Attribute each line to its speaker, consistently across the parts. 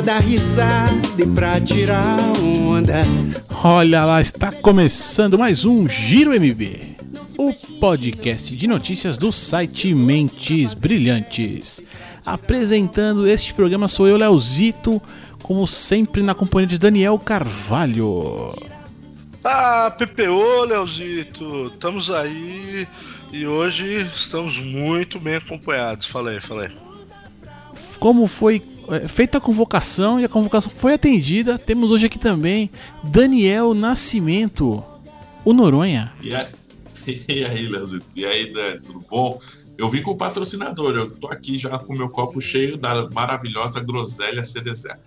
Speaker 1: pra dar risada e pra tirar onda.
Speaker 2: Olha lá, está começando mais um Giro MB, o podcast de notícias do site Mentes Brilhantes. Apresentando este programa sou eu, Leozito, como sempre na companhia de Daniel Carvalho.
Speaker 3: Ah, PPO, Leozito, estamos aí e hoje estamos muito bem acompanhados. Falei, falei.
Speaker 2: Como foi é, feita a convocação e a convocação foi atendida, temos hoje aqui também Daniel Nascimento, o Noronha.
Speaker 4: E aí, e aí Leozito? E aí, Dani, tudo bom? Eu vim com o patrocinador, eu tô aqui já com o meu copo cheio da maravilhosa groselha Cerezé.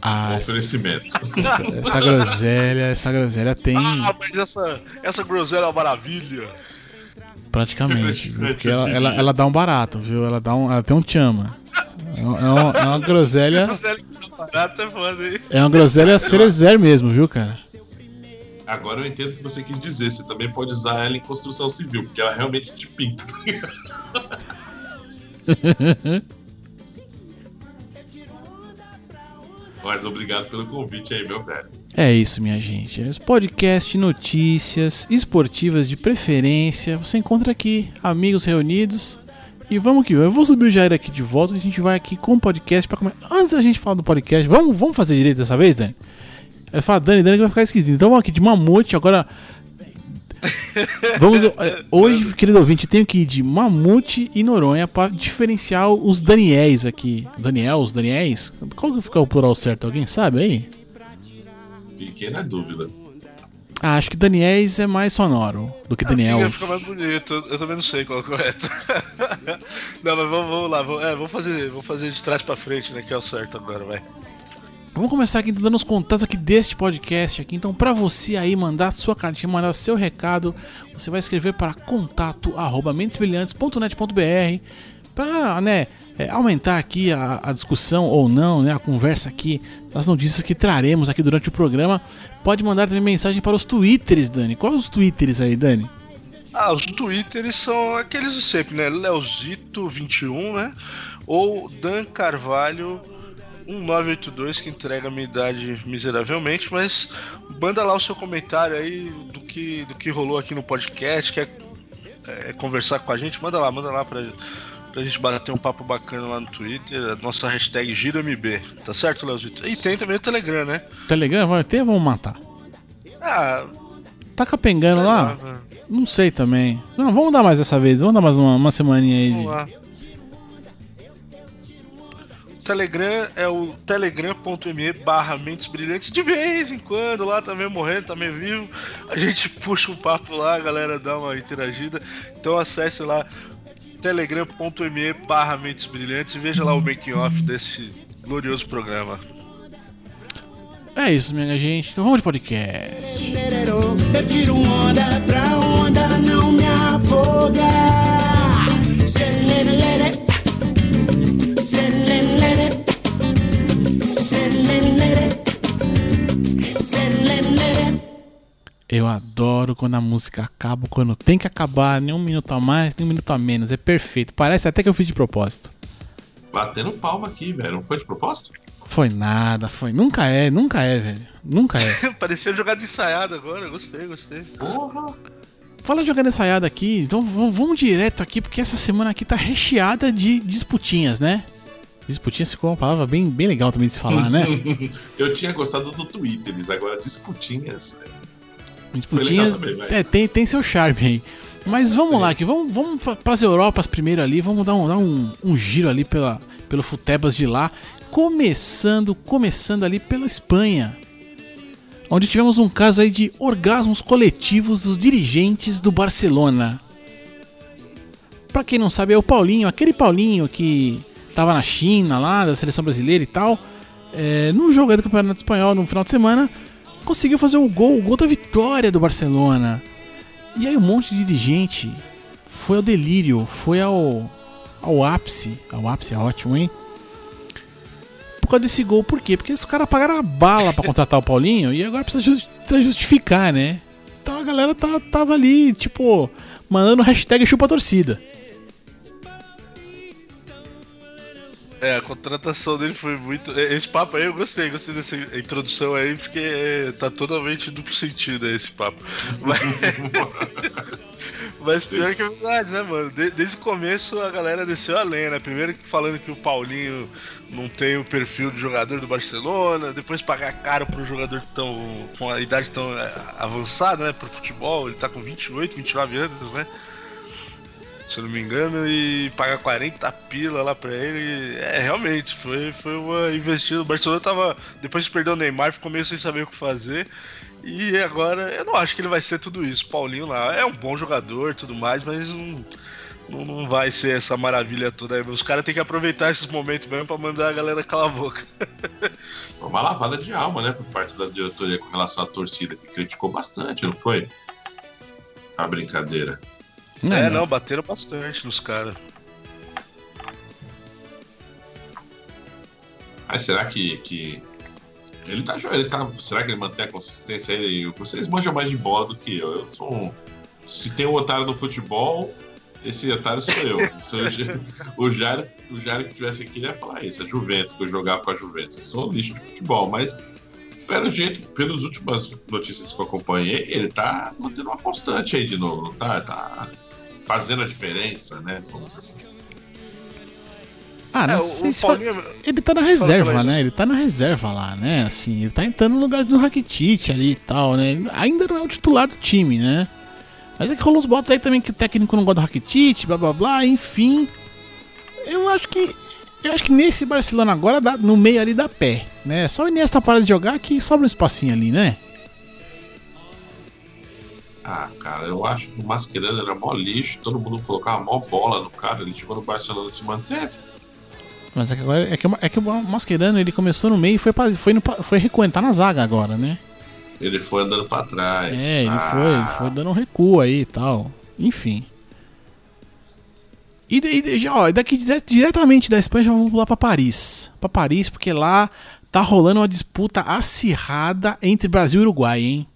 Speaker 2: Ah,
Speaker 4: oferecimento.
Speaker 2: essa, essa groselha, essa groselha tem
Speaker 3: Ah, mas essa, essa groselha é uma maravilha.
Speaker 2: praticamente? Porque ela, ela, ela dá um barato, viu? Ela, dá um, ela tem um chama. É uma, é uma- é uma groselha,
Speaker 3: é
Speaker 2: é uma groselha cerezer mesmo, viu, cara?
Speaker 4: Agora eu entendo o que você quis dizer. Você também pode usar ela em construção civil, porque ela realmente te pinta. Mas obrigado pelo convite aí, meu velho.
Speaker 2: É isso, minha gente. Esse podcast, notícias esportivas de preferência. Você encontra aqui, amigos reunidos. E vamos que. Eu vou subir o Jair aqui de volta. A gente vai aqui com o podcast para começar. Antes da gente falar do podcast, vamos, vamos fazer direito dessa vez, Dani? Eu falo, Dani, Dani que vai ficar esquisito. Então vamos aqui de mamute. Agora. Vamos. é, Hoje, querido ouvinte, tenho que ir de mamute e Noronha para diferenciar os Daniéis aqui. Daniels, Daniéis? Qual que fica o plural certo? Alguém sabe aí?
Speaker 4: Fiquei na dúvida.
Speaker 2: Ah, acho que Daniels é mais sonoro do que Daniel.
Speaker 3: Fica, fica mais bonito, eu, eu também não sei qual é o correto. não, mas vamos, vamos lá, vamos, é, vamos, fazer, vamos fazer de trás pra frente, né? Que é o certo agora, vai.
Speaker 2: Vamos começar aqui dando os contatos aqui deste podcast aqui. Então, pra você aí mandar sua cartinha, mandar seu recado, você vai escrever para contato@mentesbrilhantes.net.br para, né, é, aumentar aqui a, a discussão ou não, né, a conversa aqui das notícias que traremos aqui durante o programa. Pode mandar também mensagem para os twitters, Dani. Quais os twitters aí, Dani?
Speaker 3: Ah, os twitters são aqueles de sempre, né? Leozito21, né? Ou Dan Carvalho 1982, que entrega a minha idade miseravelmente, mas manda lá o seu comentário aí do que, do que rolou aqui no podcast, quer é, conversar com a gente, manda lá, manda lá pra, pra gente bater um papo bacana lá no Twitter, a nossa hashtag GiroMB, tá certo, Leozito? E tem também o Telegram, né?
Speaker 2: Telegram vai ter, vamos matar.
Speaker 3: Ah,
Speaker 2: Tá capengando lá?
Speaker 3: lá, velho.
Speaker 2: Não sei também. Não, vamos dar mais dessa vez. Vamos dar mais uma, uma semaninha aí.
Speaker 3: Vamos
Speaker 2: De...
Speaker 3: lá. O Telegram é o telegram.me barra Mentes Brilhantes. De vez em quando, lá também morrendo, também vivo. A gente puxa um papo lá, a galera dá uma interagida. Então acesse lá telegram.me barra Mentes Brilhantes e veja lá o making off desse glorioso programa.
Speaker 2: É isso, minha gente. Então vamos de podcast.
Speaker 1: Eu tiro onda pra onda não me afogar.
Speaker 2: Eu adoro quando a música acaba, quando tem que acabar, nem um minuto a mais, nem um minuto a menos. É perfeito. Parece até que eu fiz de propósito.
Speaker 4: Batendo palma aqui, velho. Não foi de propósito?
Speaker 2: Foi nada, foi. Nunca é, nunca é, velho. Nunca é.
Speaker 3: Parecia jogada ensaiada agora, gostei, gostei.
Speaker 4: Porra!
Speaker 2: Fala de jogando ensaiada aqui, então vamos, direto aqui, porque essa semana aqui tá recheada de disputinhas, né? Disputinhas ficou uma palavra bem, bem legal também de se falar, né?
Speaker 4: Eu tinha gostado do Twitter, agora disputinhas.
Speaker 2: Disputinhas
Speaker 4: também,
Speaker 2: é, tem, tem seu charme aí. Mas vamos lá, aqui, vamos, vamos para as Europas primeiro ali, vamos dar um, dar um, um giro ali pela, pelo Futebas de lá. Começando, começando ali pela Espanha. Onde tivemos um caso aí de orgasmos coletivos dos dirigentes do Barcelona. Pra quem não sabe, é o Paulinho, aquele Paulinho que tava na China lá, da seleção brasileira e tal. É, num jogo aí do Campeonato Espanhol no final de semana, conseguiu fazer o gol, o gol da vitória do Barcelona. E aí um monte de dirigente foi ao delírio, foi ao, ao ápice, ao ápice é ótimo, hein? por causa desse gol. Por quê? Porque os caras pagaram a bala pra contratar o Paulinho e agora precisa, just- precisa justificar, né? Então a galera tá, tava ali, tipo, mandando hashtag chupa torcida.
Speaker 3: É, a contratação dele foi muito. é, Esse papo aí eu gostei, gostei dessa introdução aí, porque tá totalmente duplo sentido esse papo. Mas, Mas pior que é verdade, né, mano? De- desde o começo a galera desceu a né? Primeiro falando que o Paulinho não tem o perfil de jogador do Barcelona, depois pagar caro pra um jogador tão. com a idade tão é, avançada, né, pro futebol, ele tá com 28, 29 anos, né? Se eu não me engano, e pagar 40 pila lá pra ele. É, realmente, foi, foi uma investida. O Barcelona tava. Depois de perder o Neymar, ficou meio sem saber o que fazer. E agora, eu não acho que ele vai ser tudo isso. Paulinho lá é um bom jogador tudo mais, mas não, não, não vai ser essa maravilha toda. Os caras têm que aproveitar esses momentos mesmo pra mandar a galera calar a boca.
Speaker 4: Foi uma lavada de alma, né, por parte da diretoria com relação à torcida, que criticou bastante, não foi? A brincadeira.
Speaker 3: É, não, bateram bastante nos caras.
Speaker 4: Mas será que, que ele tá jogando? Ele tá, será que ele mantém a consistência aí? Vocês manjam mais de bola do que eu. Eu sou um, se tem um otário no futebol, esse otário sou eu. Se o, Jair, o Jair que tivesse aqui, ele ia falar isso. A Juventus, que eu jogava com a Juventus. Eu sou um lixo de futebol, mas pelo jeito, pelas últimas notícias que eu acompanhei, ele tá mantendo uma constante aí de novo, não tá? Tá fazendo a diferença, né? Vamos dizer assim.
Speaker 2: Ah, não
Speaker 3: É,
Speaker 2: sei se fa-
Speaker 3: Paulinho-
Speaker 2: Ele tá na reserva, né? Ele tá na reserva lá, né? Assim, ele tá entrando no lugar do Rakitic ali e tal, né? Ele ainda não é o titular do time, né? Mas é que rolou os botos aí também que o técnico não gosta do Rakitic, blá blá blá, enfim. Eu acho que. Eu acho que nesse Barcelona agora, dá- no meio ali dá pé, né? Só o Iniesta para de jogar que sobra um espacinho ali, né?
Speaker 4: Ah, cara, eu acho que o Mascherano era mó lixo, todo mundo colocava mó bola no cara, ele chegou no Barcelona e se manteve.
Speaker 2: Mas é que agora é que, é que o Mascherano ele começou no meio e foi, pra, foi, no, foi recuando, tá na zaga agora, né?
Speaker 4: Ele foi andando pra trás.
Speaker 2: É, ele
Speaker 4: Ah,
Speaker 2: foi, ele foi dando um recuo aí e tal. Enfim. E, e- ó, daqui dire- diretamente da Espanha já vamos pular pra Paris. Pra Paris, porque lá tá rolando uma disputa acirrada entre Brasil e Uruguai, hein?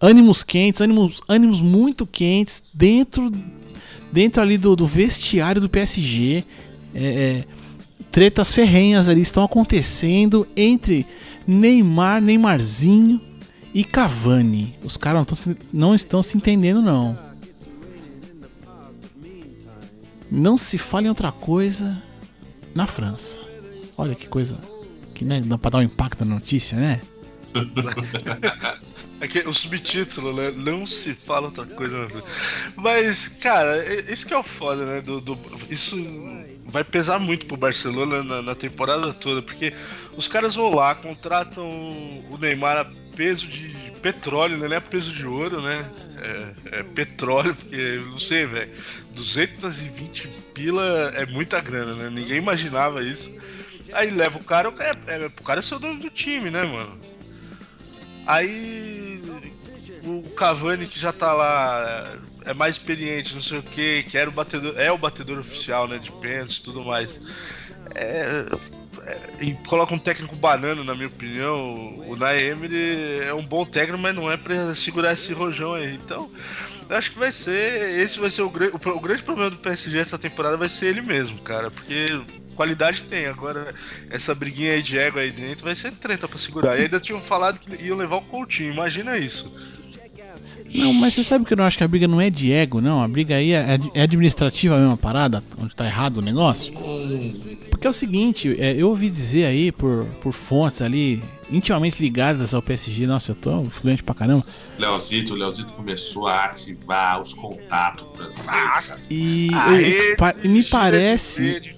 Speaker 2: Ânimos quentes, ânimos, ânimos muito quentes dentro, dentro ali do, do vestiário do PSG. É, é, tretas ferrenhas ali estão acontecendo entre Neymar, Neymarzinho e Cavani. Os caras não, não estão se entendendo, não. Não se fala em outra coisa na França. Olha que coisa. Que né, dá pra dar um impacto na notícia, né?
Speaker 3: É que o subtítulo, né? Não se fala outra coisa. né? Mas, cara, é- isso que é o foda, né? Do, do- isso vai pesar muito pro Barcelona na, na temporada toda, porque os caras vão lá, contratam o Neymar a peso de petróleo, né? Não é peso de ouro, né? É, é petróleo, porque, não sei, velho. 220 pila é muita grana, né? Ninguém imaginava isso. Aí leva o cara, o cara é, é, o cara é seu dono do time, né, mano? Aí o Cavani que já tá lá é mais experiente, não sei o que, que era o batedor, é o batedor oficial, né, de pênaltis e tudo mais. É, é, coloca um técnico banano, na minha opinião. O Naem ele é um bom técnico, mas não é pra segurar esse rojão aí. Então, eu acho que vai ser. Esse vai ser o, o, o grande problema do PSG essa temporada vai ser ele mesmo, cara. Porque qualidade tem. Agora, essa briguinha aí de ego aí dentro vai ser treta pra segurar. E ainda tinham falado que iam levar o Coutinho, imagina isso.
Speaker 2: Não, mas você sabe que eu não acho que a briga não é de ego, não. A briga aí é, é administrativa a mesma parada, onde tá errado o negócio. Porque é o seguinte, é, eu ouvi dizer aí por, por fontes ali intimamente ligadas ao PSG, nossa, eu tô fluente pra caramba.
Speaker 4: Leozito, o Leozito começou a ativar os contatos franceses.
Speaker 2: E eu- pa- me
Speaker 3: de
Speaker 2: parece.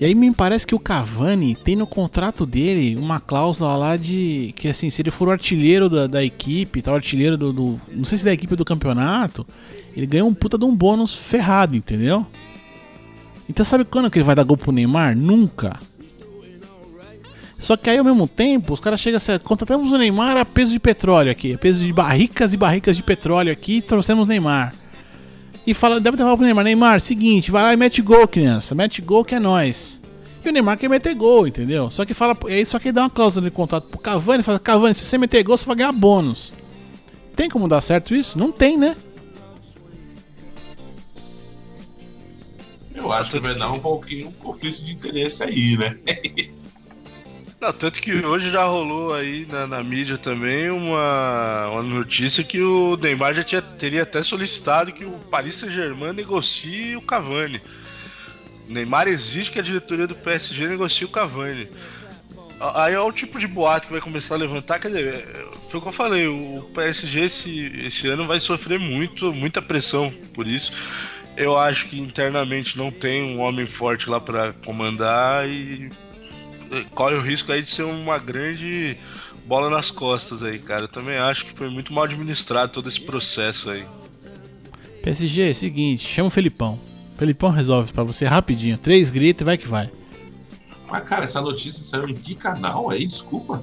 Speaker 2: E aí me parece que o Cavani tem no contrato dele uma cláusula lá de que assim, se ele for o artilheiro da, da equipe, tal, artilheiro do, do- Não sei se da equipe do campeonato, ele ganha um puta de um bônus ferrado, entendeu? Então sabe quando que ele vai dar gol pro Neymar? Nunca. Só que aí ao mesmo tempo, os caras chegam assim, contratamos o Neymar a peso de petróleo aqui, a peso de barricas e barricas de petróleo aqui, e trouxemos o Neymar. E fala, deve ter falado pro Neymar, Neymar, seguinte, vai lá e mete gol, criança, mete gol que é nós. E o Neymar quer meter gol, entendeu? Só que fala, aí só que dá uma cláusula de contrato pro Cavani, fala, Cavani, se você meter gol, você vai ganhar bônus. Tem como dar certo isso? Não tem, né?
Speaker 4: Eu acho que vai dar um pouquinho um conflito de interesse aí, né?
Speaker 3: Não, tanto que hoje já rolou aí na, na mídia também uma, uma notícia que o Neymar já tinha, teria até solicitado que o Paris Saint-Germain negocie o Cavani. O Neymar exige que a diretoria do PSG negocie o Cavani. Aí é o tipo de boato que vai começar a levantar. Quer dizer, foi o que eu falei: o PSG esse, esse ano vai sofrer muito, muita pressão por isso. Eu acho que internamente não tem um homem forte lá para comandar e corre o risco aí de ser uma grande bola nas costas aí, cara. Eu também acho que foi muito mal administrado todo esse processo aí.
Speaker 2: PSG, é o seguinte, chama o Felipão. Felipão resolve para você rapidinho. Três gritos e vai que vai.
Speaker 4: Mas, cara, essa notícia saiu em que canal aí? Desculpa.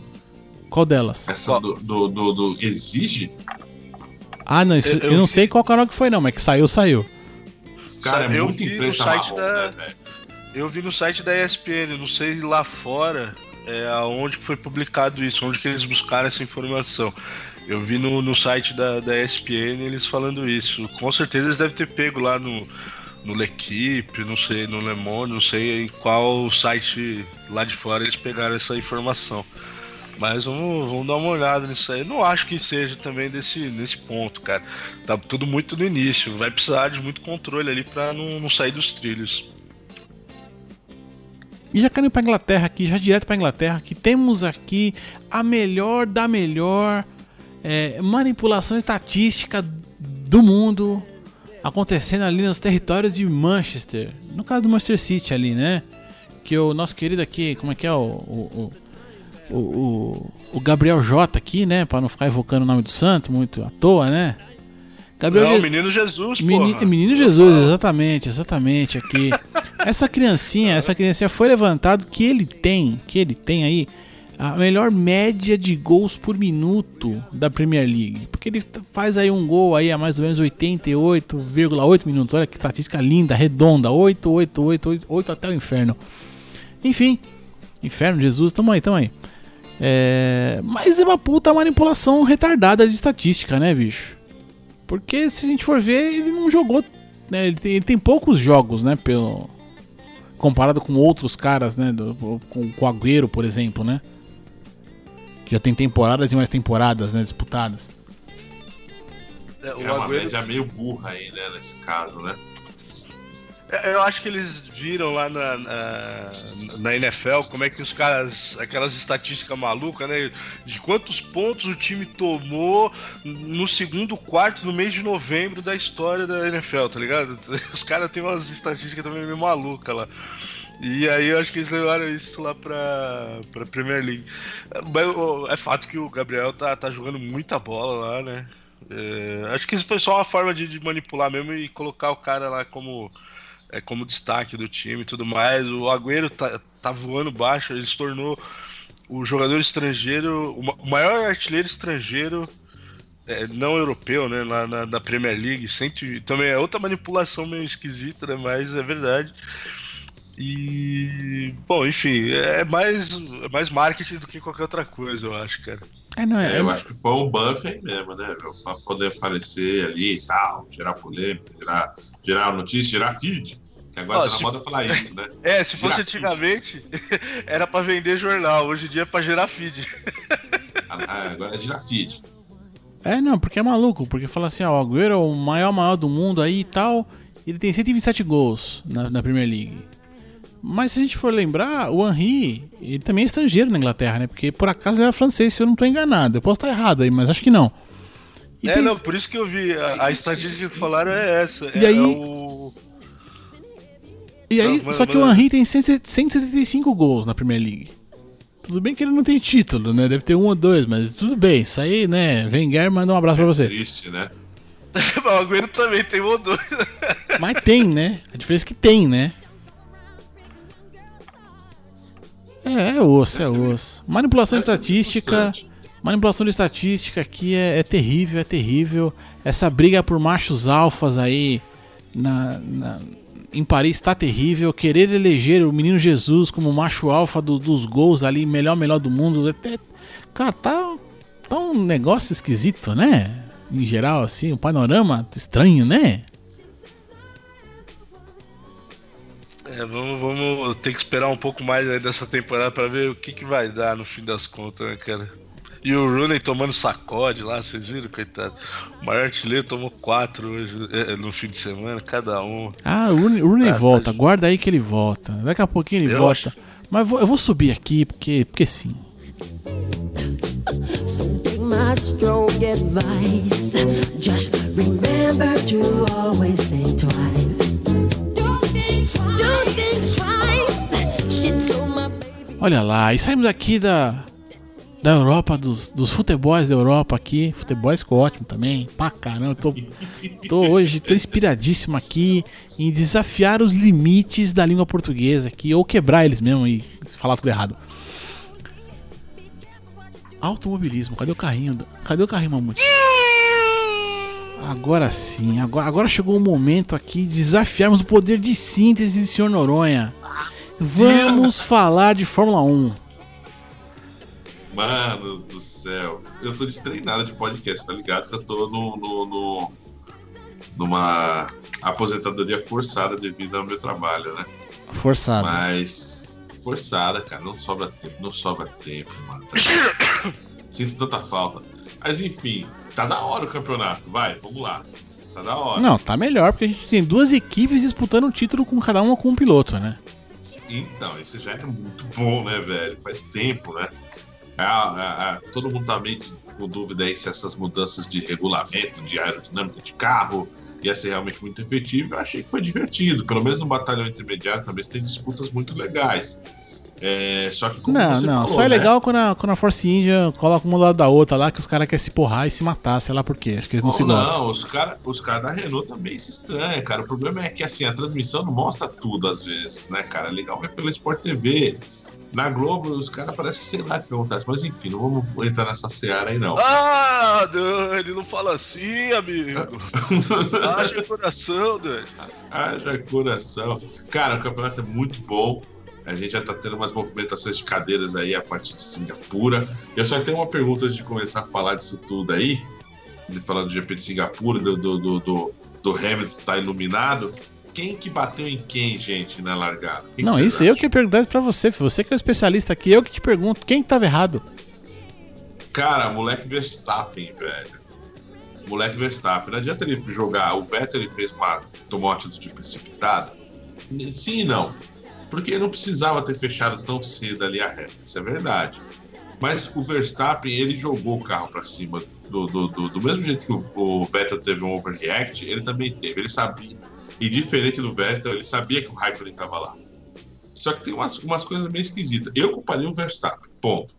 Speaker 2: Qual delas?
Speaker 4: Essa do, do, do, do Exige?
Speaker 2: Ah, não, isso, eu, eu, eu, não sei qual canal que foi, não, mas que saiu, saiu.
Speaker 4: Cara, é muito marrom,
Speaker 3: da...
Speaker 4: né,
Speaker 3: Eu vi no site da ESPN, não sei lá fora é, aonde foi publicado isso, onde que eles buscaram essa informação. Eu vi no, no site da, da ESPN eles falando isso. Com certeza eles devem ter pego lá no, no L'Equipe, não sei, no Le Monde, não sei em qual site lá de fora eles pegaram essa informação. Mas vamos, vamos dar uma olhada nisso aí. Não acho que seja também desse, nesse ponto, cara. Tá tudo muito no início. Vai precisar de muito controle ali para não, não sair dos trilhos.
Speaker 2: E já caindo para Inglaterra aqui, já direto para Inglaterra, que temos aqui a melhor da melhor é, manipulação estatística do mundo acontecendo ali nos territórios de Manchester. No caso do Manchester City ali, né? Que o nosso querido aqui, como é que é o, o, o, o, o Gabriel J aqui, né? Para não ficar evocando o nome do santo muito à toa, né?
Speaker 3: Gabriel não, Je... Menino Jesus,
Speaker 2: Menino, Menino Jesus, exatamente, exatamente aqui. essa criancinha, essa criancinha foi levantado que ele tem, que ele tem aí a melhor média de gols por minuto da Premier League. Porque ele faz aí um gol aí a mais ou menos 88,8 minutos. Olha que estatística linda, redonda. 8, 8, 8, 8, 8 até o inferno. Enfim, inferno, Jesus, tamo aí, tamo aí. É... Mas é uma puta manipulação retardada de estatística, né, bicho? Porque se a gente for ver, ele não jogou. Né? Ele, tem, ele tem poucos jogos, né? Pelo... Comparado com outros caras, né? Do, com, com o Agüero, por exemplo, né? Que já tem temporadas e mais temporadas, né? Disputadas.
Speaker 4: É, o é uma Agüero... média meio burra aí, né? Nesse caso, né?
Speaker 3: É, eu acho que eles viram lá na, na, na, NFL como é que os caras, aquelas estatísticas malucas, né? De quantos pontos o time tomou no segundo quarto, no mês de novembro da história da NFL, tá ligado? Os caras têm umas estatísticas também meio malucas lá. E aí eu acho que eles levaram isso lá pra, pra Premier League. Mas é fato que o Gabriel tá, tá jogando muita bola lá, né? É, acho que isso foi só uma forma de, de manipular mesmo e colocar o cara lá como é, como destaque do time e tudo mais. O Agüero tá, tá voando baixo, ele se tornou o jogador estrangeiro, o maior artilheiro estrangeiro é, não europeu, né, lá na, na Premier League. Sempre, também é outra manipulação meio esquisita, né, mas é verdade. E, bom, enfim, é mais, é mais marketing do que qualquer outra coisa, eu acho, cara.
Speaker 4: É, não é, é eu acho que foi um buff aí mesmo, né, meu? Pra poder aparecer ali e tal, gerar polêmica, gerar, gerar notícia, gerar feed. Que agora Ó, tá na moda falar isso, né?
Speaker 3: É, se fosse antigamente, era pra vender jornal, hoje em dia é pra gerar feed.
Speaker 4: Ah, ah, agora é gerar feed.
Speaker 2: É, não, porque é maluco, porque fala assim, ó, o Agüero é o maior maior do mundo aí e tal, ele tem 127 gols na, na Premier League. Mas se a gente for lembrar, o Henry, ele também é estrangeiro na Inglaterra, né? Porque por acaso ele era francês, se eu não estou enganado. Eu posso estar errado aí, mas acho que não.
Speaker 3: E é, tem... não, por isso que eu vi. A, a estatística que falaram é essa.
Speaker 2: E
Speaker 3: é,
Speaker 2: aí.
Speaker 3: É o...
Speaker 2: E aí, não, só que o Henry tem 175 gols na Premier League. Tudo bem que ele não tem título, né? Deve ter um ou dois, mas tudo bem. Isso aí, né? Wenger manda um abraço é pra você.
Speaker 4: Triste, né?
Speaker 3: o Agüero também tem um ou dois.
Speaker 2: mas tem, né? A diferença é que tem, né? É, é osso, é osso. Manipulação de estatística. Manipulação de estatística aqui é, é, terrível, é terrível. Essa briga por machos alfas aí na, na, em Paris está terrível. Querer eleger o menino Jesus como macho alfa do- dos gols ali, melhor, melhor do mundo. Até, cara, tá, tá um negócio esquisito, né? Em geral, assim, um panorama estranho, né?
Speaker 3: É, vamos, vamos ter que esperar um pouco mais aí dessa temporada pra ver o que, que vai dar no fim das contas, né, cara? E o Rooney tomando sacode lá, vocês viram, coitado? O maior artilheiro tomou quatro hoje, é, no fim de semana, cada um.
Speaker 2: Ah, o Rooney, o Rooney
Speaker 3: Tá, tá.
Speaker 2: volta, guarda aí que ele volta. Daqui a pouquinho ele
Speaker 3: Eu
Speaker 2: volta.
Speaker 3: acho.
Speaker 2: Mas eu vou, eu vou subir aqui, porque, porque sim.
Speaker 5: So take my strong advice. Just remember to always think twice.
Speaker 2: Olha lá, e saímos aqui da, da Europa, dos, dos futebols da Europa aqui. Futebols ficou ótimo também. Pra caramba, eu tô, tô hoje, tô inspiradíssimo aqui em desafiar os limites da língua portuguesa aqui, ou quebrar eles mesmo e falar tudo errado. Automobilismo, cadê o carrinho? Cadê o carrinho, mamute? Agora sim, agora, agora chegou o momento aqui de desafiarmos o poder de síntese de Sr. Noronha. Vamos falar de Fórmula 1.
Speaker 4: Mano do céu. Eu tô destreinado de podcast, tá ligado? Que eu tô no, no, no- numa aposentadoria forçada devido ao meu trabalho, né?
Speaker 2: Forçado.
Speaker 4: Mas forçada, cara, não sobra tempo, não sobra tempo, mano. tá? Sinto tanta falta. Mas enfim, tá da hora o campeonato, vai, vamos lá. Tá da hora.
Speaker 2: Não, tá melhor porque a gente tem duas equipes disputando o título com cada uma com um piloto, né?
Speaker 4: Então, isso já é muito bom, né, velho? Faz tempo, né? Ah, ah, ah, todo mundo tá meio com dúvida aí se essas mudanças de regulamento, de aerodinâmica de carro, ia ser realmente muito efetivo. Eu achei que foi divertido. Pelo menos no batalhão intermediário também tem disputas muito legais. É, só que como
Speaker 2: não,
Speaker 4: você
Speaker 2: não,
Speaker 4: falou,
Speaker 2: só é
Speaker 4: né?
Speaker 2: legal quando a, quando a Force India coloca uma do lado da outra lá que os caras querem se porrar e se matar, sei lá por quê. Acho que eles não
Speaker 4: Não,
Speaker 2: se gostam.
Speaker 4: não, os caras os cara da Renault também se estranham, cara. O problema é que assim, a transmissão não mostra tudo às vezes, né, cara? É legal ver pela Sport TV. Na Globo, os caras parecem sei lá o que acontece. Mas enfim, não vamos entrar nessa seara aí, não.
Speaker 3: Ah, Dani, não fala assim, amigo. Haja coração, Dani.
Speaker 4: Haja coração. Cara, o campeonato é muito bom. A gente já tá tendo umas movimentações de cadeiras aí a partir de Singapura. Eu só tenho uma pergunta antes de começar a falar disso tudo aí. De falar do GP de Singapura, do, do, do, do, do Hamilton tá iluminado. Quem que bateu em quem, gente, na largada? Quem que
Speaker 2: Não, isso eu
Speaker 4: acham?
Speaker 2: que ia perguntar isso pra você. Você que é o especialista aqui, eu que te pergunto. Quem que tava errado?
Speaker 4: Cara, moleque Verstappen, velho. Moleque Verstappen. Não adianta ele jogar. O Vettel ele fez uma. tomou uma atitude precipitada. Sim e não. Porque não precisava ter fechado tão cedo ali a reta. Isso é verdade. Mas o Verstappen, ele jogou o carro pra cima. Do, do, do, do mesmo jeito que o, o Vettel teve um overreact, ele também teve. Ele sabia. E diferente do Vettel, ele sabia que o Raikkonen tava lá. Só que tem umas, umas coisas meio esquisitas. Eu culparia o Verstappen. Ponto.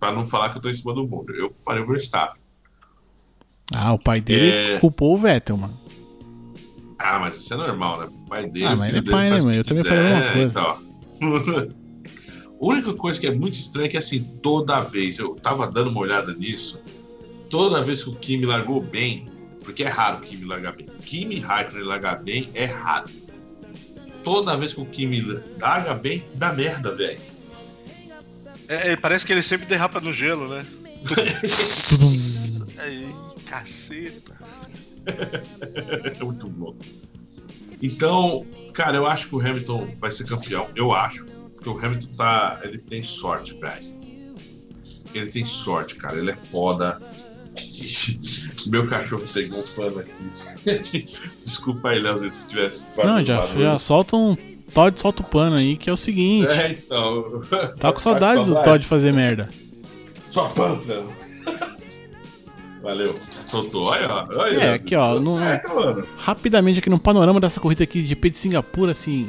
Speaker 4: Pra não falar que eu tô em cima do mundo. Eu culparia o Verstappen.
Speaker 2: Ah, o pai dele
Speaker 4: É.
Speaker 2: culpou o Vettel, mano.
Speaker 4: Ah, mas isso é normal, né? O pai dele,
Speaker 2: Ah, mas ele é
Speaker 4: dele
Speaker 2: pai,
Speaker 4: faz
Speaker 2: né, mano? Eu também falei a mesma
Speaker 4: então. A única coisa que é muito estranha é que, assim, toda vez, eu tava dando uma olhada nisso, toda vez que o Kimi largou bem, porque é raro o Kimi largar bem, Kimi Raikkonen largar bem é raro. Toda vez que o Kimi larga bem, dá merda, velho.
Speaker 3: É, é, parece que ele sempre derrapa no gelo, né? Aí, caceta.
Speaker 4: É muito bom. Então, cara, eu acho que o Hamilton vai ser campeão. Eu acho. Porque o Hamilton tá. Ele tem sorte, velho. Ele tem sorte, cara. Ele é foda. Meu cachorro pegou um pano aqui. Desculpa aí, Léo, se tivesse.
Speaker 2: Não, já, já solta um. Todd solta o pano aí, que é o seguinte.
Speaker 4: É, então.
Speaker 2: Tá com saudade do Todd fazer merda.
Speaker 4: Só pântano. Valeu. Soltou. Olha, olha.
Speaker 2: É, aqui, ó, no-
Speaker 4: certo.
Speaker 2: Rapidamente aqui no panorama dessa corrida aqui de GP de Singapura, assim.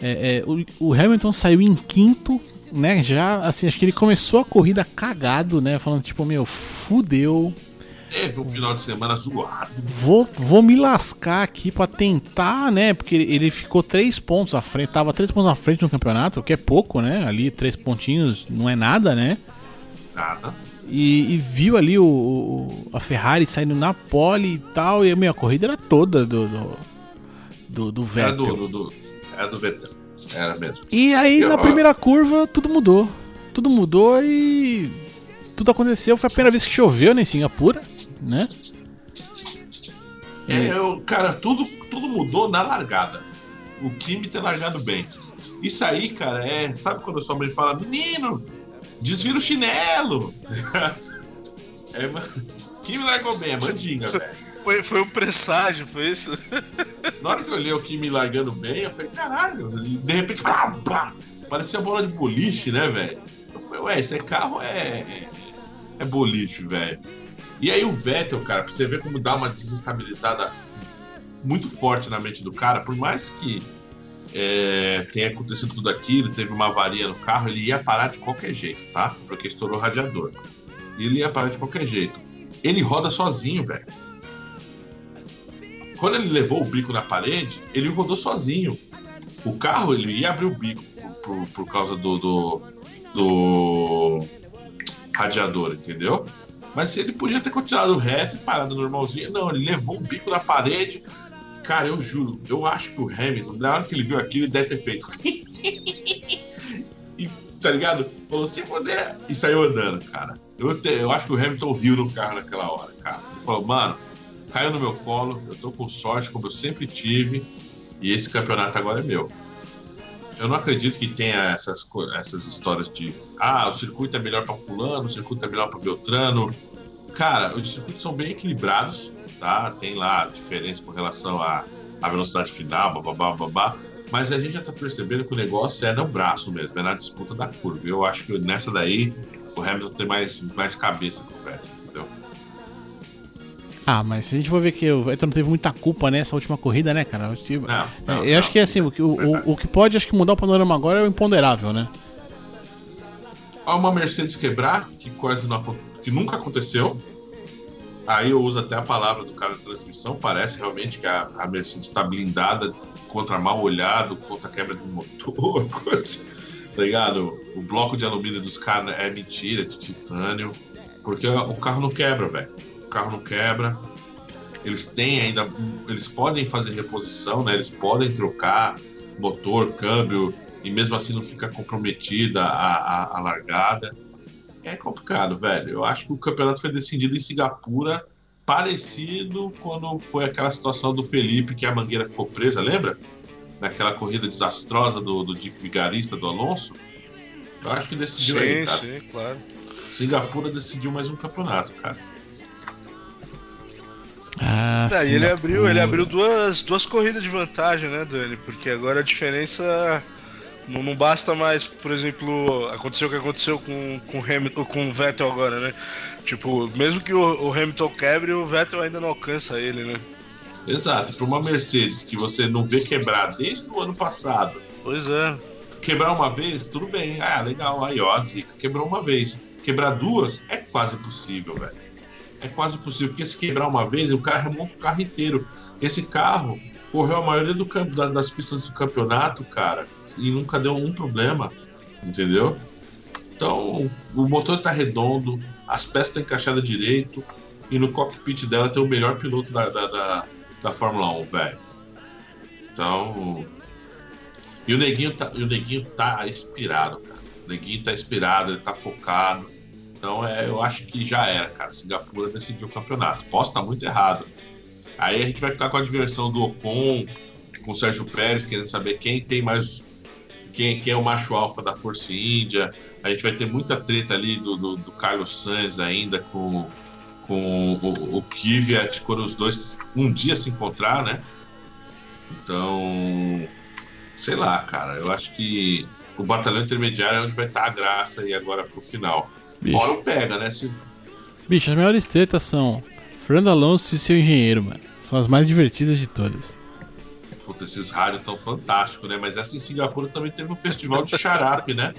Speaker 2: é, é, o, o Hamilton saiu em quinto, né? Já, assim, acho que ele começou a corrida cagado, né? Falando, tipo, meu, fudeu.
Speaker 4: Teve um final de semana zoado.
Speaker 2: Vou, vou me lascar aqui pra tentar, né? Porque ele, ele ficou três pontos à frente, tava três pontos à frente no campeonato, o que é pouco, né? Ali, três pontinhos não é nada, né?
Speaker 4: Nada.
Speaker 2: E, e viu ali o, o- a Ferrari saindo na pole e tal, e a corrida era toda do, do, do, do
Speaker 4: Era
Speaker 2: Vettel.
Speaker 4: do, do, do, era do Vettel. Era mesmo.
Speaker 2: E aí,
Speaker 4: Eu-
Speaker 2: na primeira curva, tudo mudou. Tudo mudou e. Tudo aconteceu. Foi a primeira vez que choveu né, em Singapura, né?
Speaker 4: É, eu, cara, tudo, tudo mudou na largada. O Kimi ter largado bem. Isso aí, cara, é. Sabe quando a sua mãe fala, menino, desvira o chinelo? é, Kimi largou bem, é mandinga, velho.
Speaker 3: Foi, foi um presságio, foi isso?
Speaker 4: Na hora que eu olhei o Kimi largando bem, eu falei, caralho, e de repente, pá, pá, parecia bola de boliche, né, velho? Eu falei, ué, esse carro é. é- É boliche, velho. E aí o Vettel, cara, pra você ver como dá uma desestabilizada muito forte na mente do cara, por mais que é, tenha acontecido tudo aquilo, teve uma avaria no carro, ele ia parar de qualquer jeito, tá? Porque estourou o radiador. Ele ia parar de qualquer jeito. Ele roda sozinho, velho. Quando ele levou o bico na parede, ele rodou sozinho. O carro, ele ia abrir o bico por, por- causa do, do, do radiador, entendeu? Mas ele podia ter continuado reto e parado normalzinho. Não, ele levou um bico na parede. Cara, eu juro, eu acho que o Hamilton, na hora que ele viu aquilo, ele deve ter feito. e, tá ligado? Falou, se foder. E saiu andando, cara. Eu, te- eu acho que o Hamilton riu no carro naquela hora, cara. Ele falou, mano, caiu no meu colo, eu tô com sorte, como eu sempre tive, e esse campeonato agora é meu. Eu não acredito que tenha essas, essas histórias de ah, o circuito é melhor pra fulano, o circuito é melhor pra Beltrano. Cara, os circuitos são bem equilibrados, tá? Tem lá diferença com relação à, à velocidade final, babá, babá. Mas a gente já tá percebendo que o negócio é no braço mesmo, é na disputa da curva. Eu acho que nessa daí o Hamilton tem mais, mais cabeça que o Vettel, entendeu?
Speaker 2: Ah, mas se a gente for ver que o Vettel não teve muita culpa nessa última corrida, né, cara? Eu,
Speaker 4: Não,
Speaker 2: É,
Speaker 4: não,
Speaker 2: eu acho
Speaker 4: não.
Speaker 2: que assim, o, que- o, o, que pode acho que mudar o panorama agora é o imponderável, né?
Speaker 4: Há uma Mercedes quebrar, que quase não, acon- que nunca aconteceu. Aí eu uso até a palavra do cara da transmissão, parece realmente que a, a Mercedes está blindada contra mal olhado, contra quebra do motor, coisa, tá ligado? O bloco de alumínio dos caras é mentira, é de titânio, porque o carro não quebra, velho. O carro não quebra. Eles têm ainda, eles podem fazer reposição, né? Eles podem trocar motor, câmbio, e mesmo assim não fica comprometida a, a, a largada. É complicado, velho. Eu acho que o campeonato foi decidido em Singapura, parecido quando foi aquela situação do Felipe que a mangueira ficou presa, lembra? Naquela corrida desastrosa do, do Dick Vigarista, do Alonso. Eu acho que decidiu aí,
Speaker 3: Sim,
Speaker 4: cara.
Speaker 3: sim, claro.
Speaker 4: Singapura decidiu mais um campeonato, cara.
Speaker 2: Ah,
Speaker 3: e ele abriu, ele abriu duas, duas corridas de vantagem, né, Dani? Porque agora a diferença não, não basta mais, por exemplo, aconteceu o que aconteceu com, com, o Hamilton, com o Vettel agora, né? Tipo, mesmo que o, o Hamilton quebre, o Vettel ainda não alcança ele, né?
Speaker 4: Exato. Para uma Mercedes que você não vê quebrar desde o ano passado,
Speaker 3: Pois é.
Speaker 4: quebrar uma vez, tudo bem. Ah, legal. Aí, ó, a Zica quebrou uma vez. Quebrar duas é quase possível, velho. É quase possível, porque se quebrar uma vez, o cara remonta o carro inteiro. Esse carro correu a maioria do das pistas do campeonato, cara, e nunca deu um problema, entendeu? Então, o motor tá redondo, as peças estão encaixadas direito, e no cockpit dela tem o melhor piloto da, da, da, da Fórmula 1, velho. Então, e o Neguinho tá, o Neguinho tá inspirado, cara. O Neguinho tá inspirado, ele tá focado. Então é, eu acho que já era, cara. Singapura decidiu o campeonato. Posso estar muito errado. Aí a gente vai ficar com a diversão do Ocon, com o Sérgio Pérez, querendo saber quem tem mais. Quem, quem é o macho alfa da Força Índia. A gente vai ter muita treta ali do, do, do Carlos Sainz ainda com, com o, o Kvyat, quando os dois um dia se encontrar, né? Então, sei lá, cara. Eu acho que o batalhão intermediário é onde vai estar a graça e agora pro final.
Speaker 2: Bicho.
Speaker 4: Fora o pega, né? Se,
Speaker 2: Bicho, as maiores tretas são Fernando Alonso e seu engenheiro, mano. São as mais divertidas de todas.
Speaker 4: Puta, esses rádios tão fantásticos, né? Mas essa em Singapura também teve um festival de xarape, né?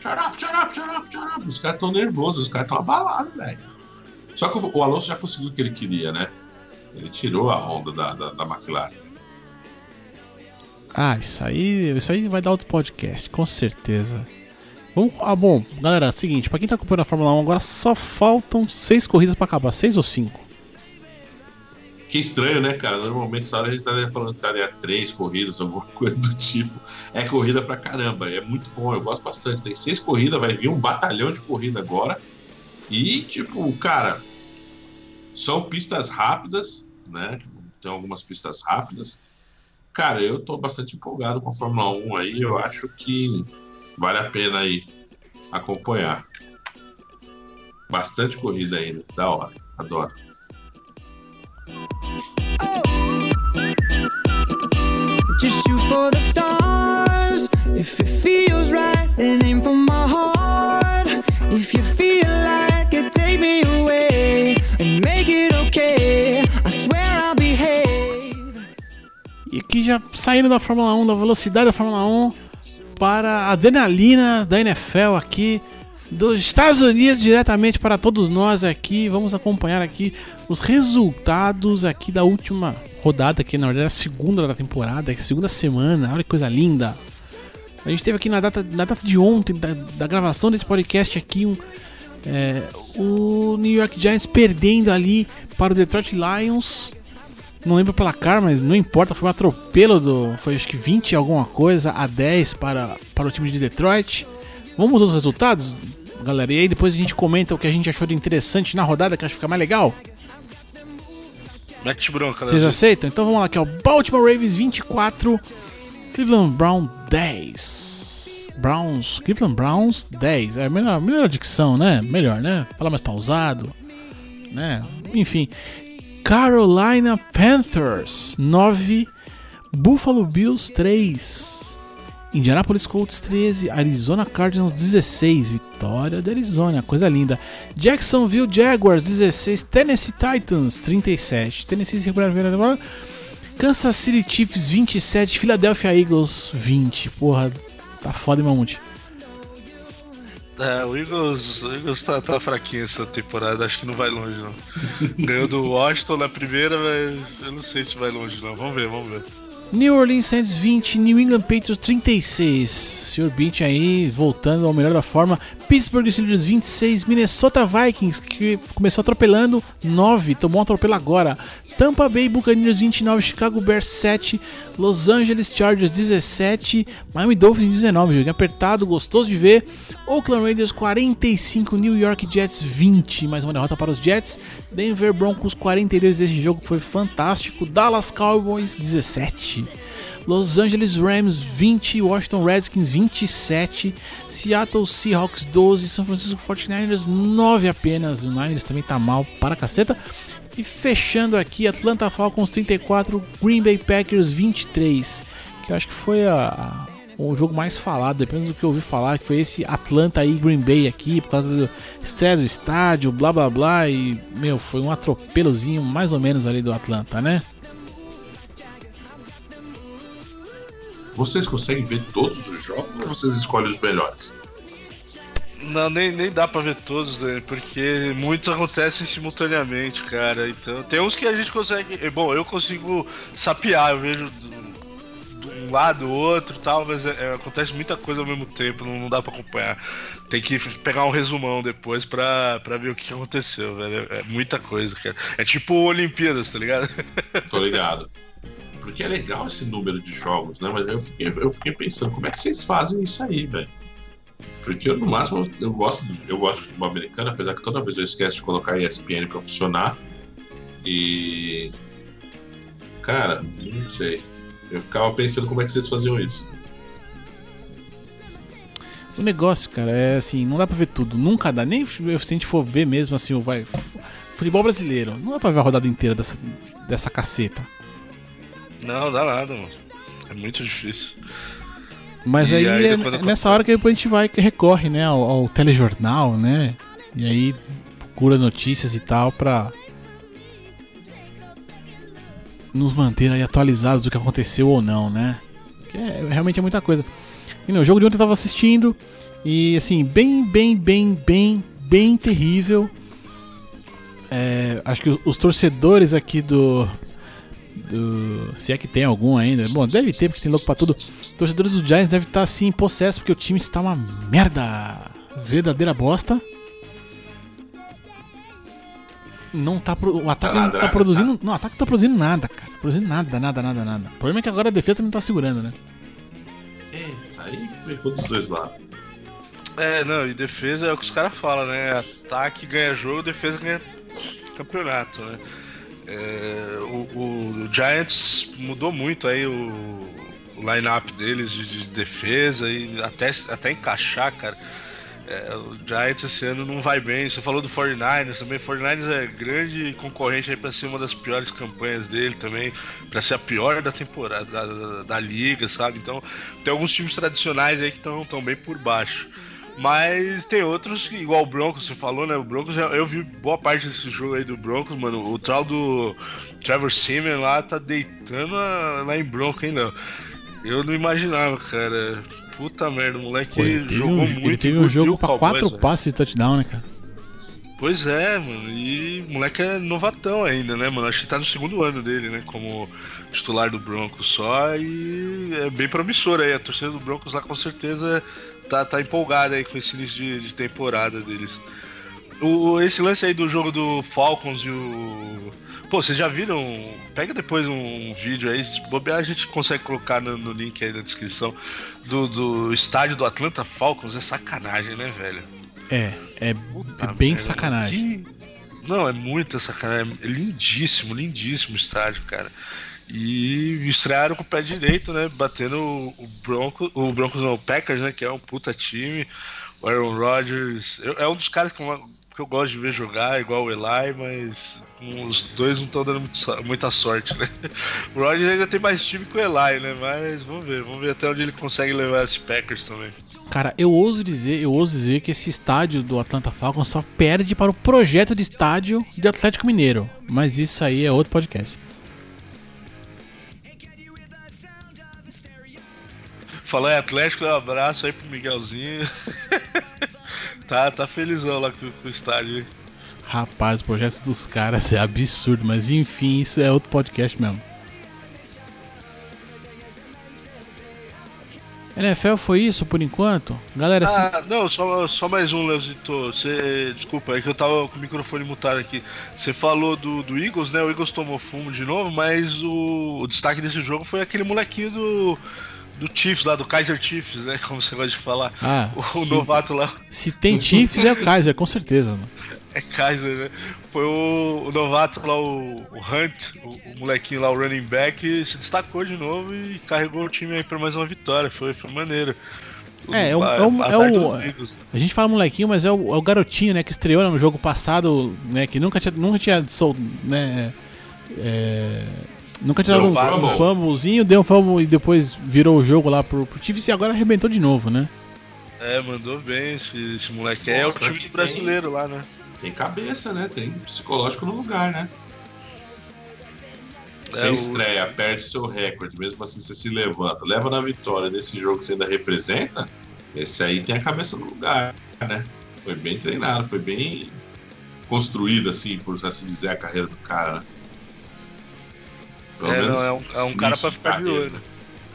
Speaker 4: Xarape, xarape, xarape, xarape. Os caras tão nervosos, os caras tão abalados, velho. Só que o Alonso já conseguiu o que ele queria, né? Ele tirou a Honda da, da, da McLaren.
Speaker 2: Ah, isso aí, isso aí vai dar outro podcast, com certeza. Vamos, ah, bom, galera, seguinte, pra quem tá acompanhando a Fórmula 1, agora só faltam seis corridas pra acabar, seis ou cinco?
Speaker 4: Que estranho, né, cara? Normalmente essa hora a gente estaria falando que estaria três corridas, alguma coisa do tipo. É corrida pra caramba, é muito bom, eu gosto bastante. Tem seis corridas, vai vir um batalhão de corrida agora. E, tipo, cara, são pistas rápidas, né? Tem algumas pistas rápidas. Cara, eu tô bastante empolgado com a Fórmula 1 aí, eu acho que vale a pena aí acompanhar. Bastante corrida ainda, da hora, adoro.
Speaker 5: Just shoot for the stars. If it feels right, aim for my heart. If you feel like it, take me away and make it okay. I swear I'll behave.
Speaker 2: E aqui já saindo da Fórmula 1, da velocidade da Fórmula 1, para a adrenalina da NFL aqui, dos Estados Unidos, diretamente para todos nós aqui. Vamos acompanhar aqui os resultados aqui da última rodada, que na verdade é a segunda da temporada, é a segunda semana, olha que coisa linda. A gente teve aqui na data, na data de ontem, da, da gravação desse podcast aqui, um, é, o New York Giants perdendo ali para o Detroit Lions. Não lembro o placar, mas não importa, foi um atropelo do. Foi acho que 20 alguma coisa a 10 para, para o time de Detroit. Vamos aos resultados, galera. E aí depois a gente comenta o que a gente achou de interessante na rodada, que acho que fica mais legal.
Speaker 3: Mete bronca, né?
Speaker 2: Vocês aceitam? Então vamos lá, aqui ó. Baltimore Ravens 24, Cleveland Brown 10. Browns, Cleveland Browns 10. É melhor, melhor dicção, né? Melhor, né? Falar mais pausado, né? Enfim. Carolina Panthers 9, Buffalo Bills 3. Indianapolis Colts 13, Arizona Cardinals 16, vitória da Arizona, coisa linda. Jacksonville Jaguars 16, Tennessee Titans 37, Tennessee se recupera. Kansas City Chiefs 27, Philadelphia Eagles 20. Porra, tá foda, hein, Mamute?
Speaker 3: É, o Eagles, o Eagles tá, tá fraquinho essa temporada, acho que não vai longe não. Ganhou do Washington na primeira, mas eu não sei se vai longe não. Vamos ver, vamos ver.
Speaker 2: New Orleans Saints 20, New England Patriots 36. Sr. Beach aí voltando ao melhor da forma. Pittsburgh Steelers 26, Minnesota Vikings que começou atropelando 9, tomou um atropelo agora. Tampa Bay Buccaneers 29, Chicago Bears 7, Los Angeles Chargers 17, Miami Dolphins 19. Jogo apertado, gostoso de ver. Oakland Raiders 45, New York Jets 20. Mais uma derrota para os Jets. Denver Broncos 42. Esse jogo foi fantástico. Dallas Cowboys 17. Los Angeles Rams 20, Washington Redskins 27, Seattle Seahawks 12, São Francisco 49ers 9 apenas. O Niners também tá mal para a caceta. E fechando aqui, Atlanta Falcons 34, Green Bay Packers 23, que eu acho que foi a- o jogo mais falado, depende do que eu ouvi falar, que foi esse Atlanta e Green Bay aqui, por causa do estreia do estádio, blá blá blá, e meu, foi um atropelozinho mais ou menos ali do Atlanta, né?
Speaker 4: Vocês conseguem ver todos os jogos ou vocês escolhem os melhores?
Speaker 3: Não, nem, nem dá pra ver todos, né? Porque muitos acontecem simultaneamente, cara. Então, tem uns que a gente consegue. Bom, eu consigo sapear, eu vejo lado, do outro tal, mas é- é, acontece muita coisa ao mesmo tempo, não, não dá pra acompanhar. Tem que pegar um resumão depois pra, pra ver o que aconteceu, velho. É, é muita coisa, cara. É tipo Olimpíadas, tá ligado?
Speaker 4: Tô ligado. Porque é legal esse número de jogos, né? Mas eu fiquei, eu fiquei pensando, como é que vocês fazem isso aí, velho? Porque eu, no máximo eu gosto, eu gosto de futebol americano, apesar que toda vez eu esqueço de colocar ESPN pra funcionar. E. Cara, não sei. Eu ficava pensando como é que vocês faziam isso.
Speaker 2: O negócio, cara, é assim, não dá pra ver tudo, nunca dá, nem se a gente for ver mesmo assim, o vai futebol brasileiro, não dá pra ver a rodada inteira dessa, dessa caceta.
Speaker 3: Não, dá nada, mano. É muito difícil.
Speaker 2: Mas
Speaker 3: E
Speaker 2: aí,
Speaker 3: aí,
Speaker 2: é nessa hora que depois a gente vai que recorre, né, ao, ao telejornal, né? E aí procura notícias e tal pra nos manter aí atualizados do que aconteceu ou não, né? Que é, realmente é muita coisa. E no jogo de ontem eu tava assistindo e assim, bem, bem, bem, bem, bem terrível. É, acho que os, os torcedores aqui do do. Se é que tem algum ainda. Bom, deve ter, porque tem louco pra tudo. Torcedores do Giants devem estar assim, possesso, porque o time está uma merda. Verdadeira bosta. Não tá pro- o ataque
Speaker 4: Tá
Speaker 2: não tá
Speaker 4: draga,
Speaker 2: produzindo. Não, o ataque não tá produzindo nada, cara. Produzindo nada, nada, nada, nada. O problema é que agora a defesa não tá segurando, né?
Speaker 4: Eita, aí ferrou dos dois lados.
Speaker 3: É, não, e defesa é o que os caras falam, né? Ataque ganha jogo, defesa ganha campeonato, né? É, o, o Giants mudou muito aí o, o line-up deles de, de defesa e até, até encaixar, cara. É, o Giants esse ano não vai bem. Você falou do 49ers também. 49ers é grande concorrente aí para ser uma das piores campanhas dele também, para ser a pior da temporada da, da- da liga, sabe? Então, tem alguns times tradicionais aí que estão tão bem por baixo. Mas tem outros, igual o Broncos, você falou, né? O Broncos, eu vi boa parte desse jogo aí do Broncos, mano. O tal do Trevor Simeon lá tá deitando lá em Bronco, hein, Léo? Eu não imaginava, cara. Puta merda, o moleque
Speaker 2: ele
Speaker 3: jogou
Speaker 2: um,
Speaker 3: muito.
Speaker 2: ele teve um jogo pra
Speaker 3: Cowboys,
Speaker 2: quatro passes de touchdown, né, cara?
Speaker 3: Pois é, mano. E o moleque é novatão ainda, né, mano? Acho que tá no segundo ano dele, né? Como titular do Broncos só. E é bem promissor aí. A torcida do Broncos lá com certeza tá, tá empolgada aí com esse início de, de temporada deles. O, esse lance aí do jogo do Falcons e o. Pô, vocês já viram? Pega depois um vídeo aí, se bobear a gente consegue colocar no, no link aí na descrição do, do estádio do Atlanta Falcons. É sacanagem, né, velho?
Speaker 2: É, é,
Speaker 3: Puta
Speaker 2: bem
Speaker 3: merda,
Speaker 2: sacanagem.
Speaker 3: que- Não, é muita sacanagem. É lindíssimo, lindíssimo o estádio, cara. E estrearam com o pé direito, né? Batendo o o Broncos, o Broncos não, o Packers, né? Que é um puta time. O Aaron Rodgers eu- é um dos caras que eu, que eu gosto de ver jogar, igual o Eli, mas os dois não estão dando muito muita sorte, né? O Rodgers ainda tem mais time que o Eli, né? Mas vamos ver, vamos ver até onde ele consegue levar esse Packers também.
Speaker 2: Cara, eu ouso dizer, eu ouso dizer que esse estádio do Atlanta Falcons só perde para o projeto de estádio de Atlético Mineiro. Mas isso aí é outro podcast.
Speaker 3: Falou em Atlético, um abraço aí pro Miguelzinho. tá, tá felizão lá com, com o estádio. hein?
Speaker 2: Rapaz, o projeto dos caras é absurdo, mas enfim, isso é outro podcast mesmo. NFL foi isso por enquanto? Galera, se-
Speaker 3: Ah, não, só, só mais um, Leozito. Você, desculpa, é que eu tava com o microfone mutado aqui. Você falou do, do Eagles, né? O Eagles tomou fumo de novo, mas o, o destaque desse jogo foi aquele molequinho do, do Chiefs lá, do Kaiser Chiefs, né? Como você gosta de falar.
Speaker 2: Ah,
Speaker 3: o
Speaker 2: sim.
Speaker 3: novato lá
Speaker 2: se tem Chiefs é o Kaiser, com certeza. mano.
Speaker 3: é Kaiser, né? Foi o, o novato lá, o, o Hunt, o, o molequinho lá, o running back, se destacou de novo e carregou o time aí pra mais uma vitória. Foi, foi maneiro.
Speaker 2: É, é o- é o- é
Speaker 3: azar
Speaker 2: o-. A gente fala molequinho, mas é o, é o garotinho, né, que estreou no jogo passado, né, que nunca tinha, nunca tinha sol, né, é, nunca tinha dado
Speaker 4: um
Speaker 2: um, um
Speaker 4: fumble.
Speaker 2: fumblezinho, deu um fumble e depois virou o jogo lá pro, pro Chiefs e agora arrebentou de novo, né?
Speaker 3: É, mandou bem esse, esse moleque. É o time do brasileiro lá, né?
Speaker 4: Tem cabeça, né? Tem psicológico no lugar, né? Você
Speaker 3: É, o-
Speaker 4: estreia, perde seu recorde, mesmo assim você se levanta, leva na vitória desse jogo que você ainda representa, esse aí tem a cabeça no lugar, né? Foi bem treinado, foi bem construído, assim, por assim dizer, a carreira do cara, né? Pelo
Speaker 3: É,
Speaker 4: menos
Speaker 3: não, é um, é um cara pra ficar de olho.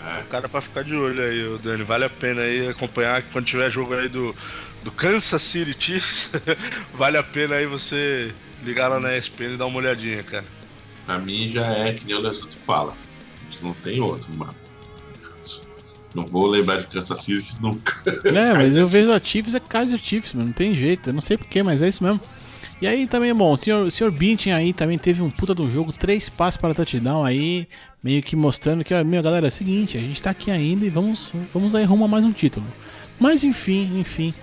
Speaker 4: É.
Speaker 3: Um cara pra ficar de olho aí, o Dani. Vale a pena aí acompanhar quando tiver jogo aí do, do Kansas City Chiefs. vale a pena aí você ligar lá na ESPN e dar uma olhadinha, cara.
Speaker 4: Pra mim já é que nem o Lesuto fala. Não tem outro, mano. Não vou lembrar de Kansas City nunca.
Speaker 2: É, mas eu vejo a Chiefs é Kaiser Chiefs, mano, não tem jeito, eu não sei porquê, mas é isso mesmo. E aí também, bom, o senhor, senhor Bintin aí também teve um puta de um jogo, três passes para touchdown aí, meio que mostrando que, meu, galera, é o seguinte, a gente tá aqui ainda e vamos, vamos aí rumo a mais um título. Mas enfim, enfim.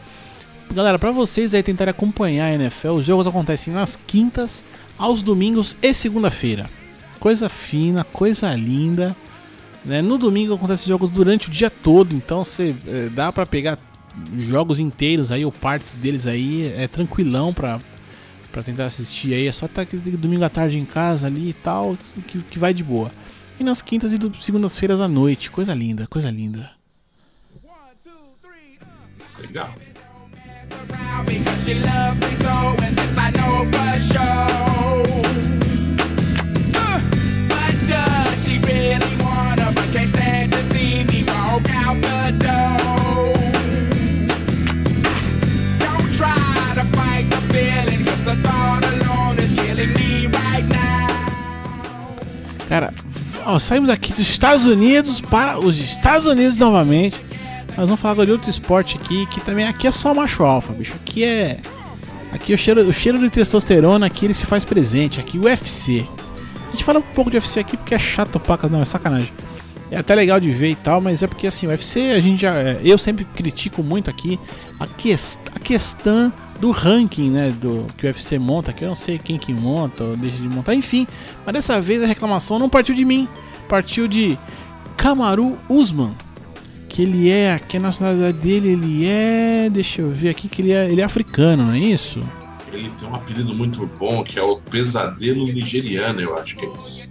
Speaker 2: Galera, pra vocês aí tentarem acompanhar a NFL, os jogos acontecem nas quintas, aos domingos e segunda-feira. Coisa fina, coisa linda. Né? No domingo acontecem jogos durante o dia todo, então você eh, dá pra pegar jogos inteiros aí, ou partes deles aí, é tranquilão pra, pra tentar assistir aí. É só estar aquele domingo à tarde em casa ali e tal, que, que vai de boa. E nas quintas e segundas-feiras à noite, coisa linda, coisa linda.
Speaker 4: Legal.
Speaker 6: because she loves me so, and this I know for sure.
Speaker 2: Ó, saímos aqui dos Estados Unidos para os Estados Unidos novamente. Nós vamos falar agora de outro esporte aqui, que também aqui é só macho alfa, bicho. Aqui é. Aqui o cheiro, o cheiro de testosterona aqui ele se faz presente. Aqui o UFC. A gente fala um pouco de UFC aqui porque é chato pra não, é sacanagem. É até legal de ver e tal, mas é porque assim, o UFC a gente já. é, Eu sempre critico muito aqui a, ques- a questão do ranking, né? Do que o UFC monta, que eu não sei quem que monta ou deixa de montar, enfim. Mas dessa vez a reclamação não partiu de mim, partiu de Kamaru Usman. Que ele é. Que a nacionalidade dele, ele é. Deixa eu ver aqui, que ele é, ele é africano, não é isso?
Speaker 4: Ele tem um apelido muito bom que é o Pesadelo Nigeriano, eu acho que é isso.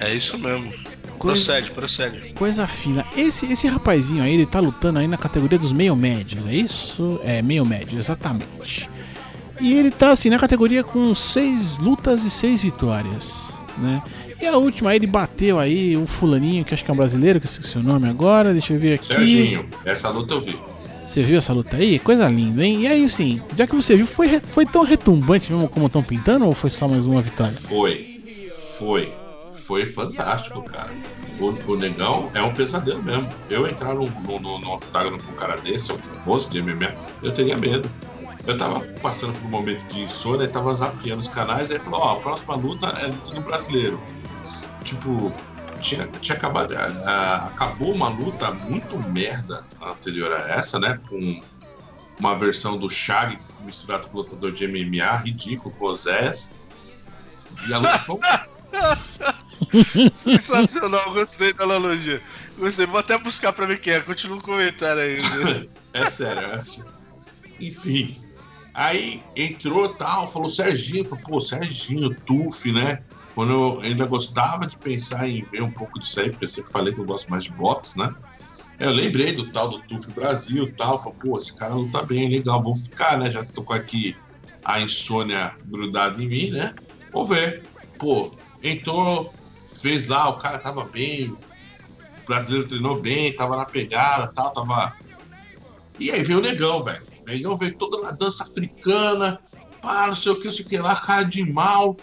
Speaker 3: É isso mesmo.
Speaker 2: Coisa-
Speaker 3: Procede, procede.
Speaker 2: Coisa fina. Esse, esse rapazinho aí, ele tá lutando aí na categoria dos meio médios, é isso? É, meio médio, exatamente. E ele tá assim na categoria com seis lutas e seis vitórias, né? E a última aí ele bateu aí um fulaninho que acho que é um brasileiro, que eu esqueci o nome agora, deixa eu ver aqui.
Speaker 4: Serginho, essa luta eu vi.
Speaker 2: Você viu essa luta aí? Coisa linda, hein? E aí, assim, já que você viu, foi, foi tão retumbante mesmo como estão pintando ou foi só mais uma vitória?
Speaker 4: Foi. Foi. Foi fantástico, cara. O, o negão é um pesadelo mesmo. Eu entrar no, no, no, no octágono com um cara desse, se eu fosse de MMA, eu teria medo. Eu tava passando por um momento de insônia e tava zapeando os canais, aí falou, ó, a próxima luta é luta do brasileiro. Tipo, tinha, tinha acabado. acabou uma luta muito merda anterior a essa, né? Com uma versão do Shag misturado com o lutador de MMA, ridículo, com o Zés. E a luta foi
Speaker 3: Sensacional, gostei da analogia. Gostei, vou até buscar pra ver quem é. Continua o comentário aí. né?
Speaker 4: É sério. é- Enfim. Aí entrou tal, falou Serginho, falou, pô, Serginho, Tuf, né? Quando eu ainda gostava de pensar em ver um pouco disso aí, porque eu sempre falei que eu gosto mais de boxe, né? Eu lembrei do tal do Tuf Brasil tal, falei, pô, esse cara luta bem, legal, vou ficar, né? Já tô com aqui a insônia grudada em mim, né? Vou ver. Pô, entrou, fez lá, o cara tava bem, o brasileiro treinou bem, tava na pegada tal, tava e aí veio o negão, velho. O negão veio toda na dança africana, pá, não sei o que, não sei o que lá, cara de mal.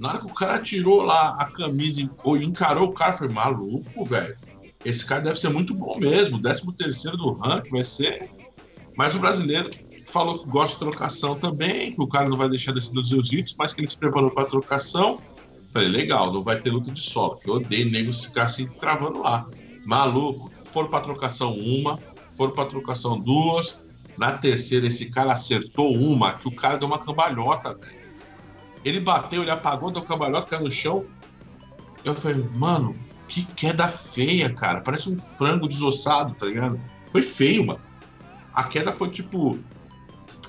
Speaker 4: Na hora que o cara tirou lá a camisa e ou encarou o cara, falei, maluco, velho. Esse cara deve ser muito bom mesmo. 13 terceiro do ranking vai ser. Mas o brasileiro falou que gosta de trocação também, que o cara não vai deixar descer nos jiu-jitsu, mas que ele se preparou pra trocação. Falei, legal, não vai ter luta de solo, eu odeio negros ficar assim travando lá. Maluco, foram pra trocação uma, foram pra trocação duas. Na terceira, esse cara acertou uma, que o cara deu uma cambalhota, velho. Ele bateu, ele apagou, deu cambalhota, caiu no chão. Eu falei, mano, que queda feia, cara. Parece um frango desossado, tá ligado? Foi feio, mano. A queda foi tipo.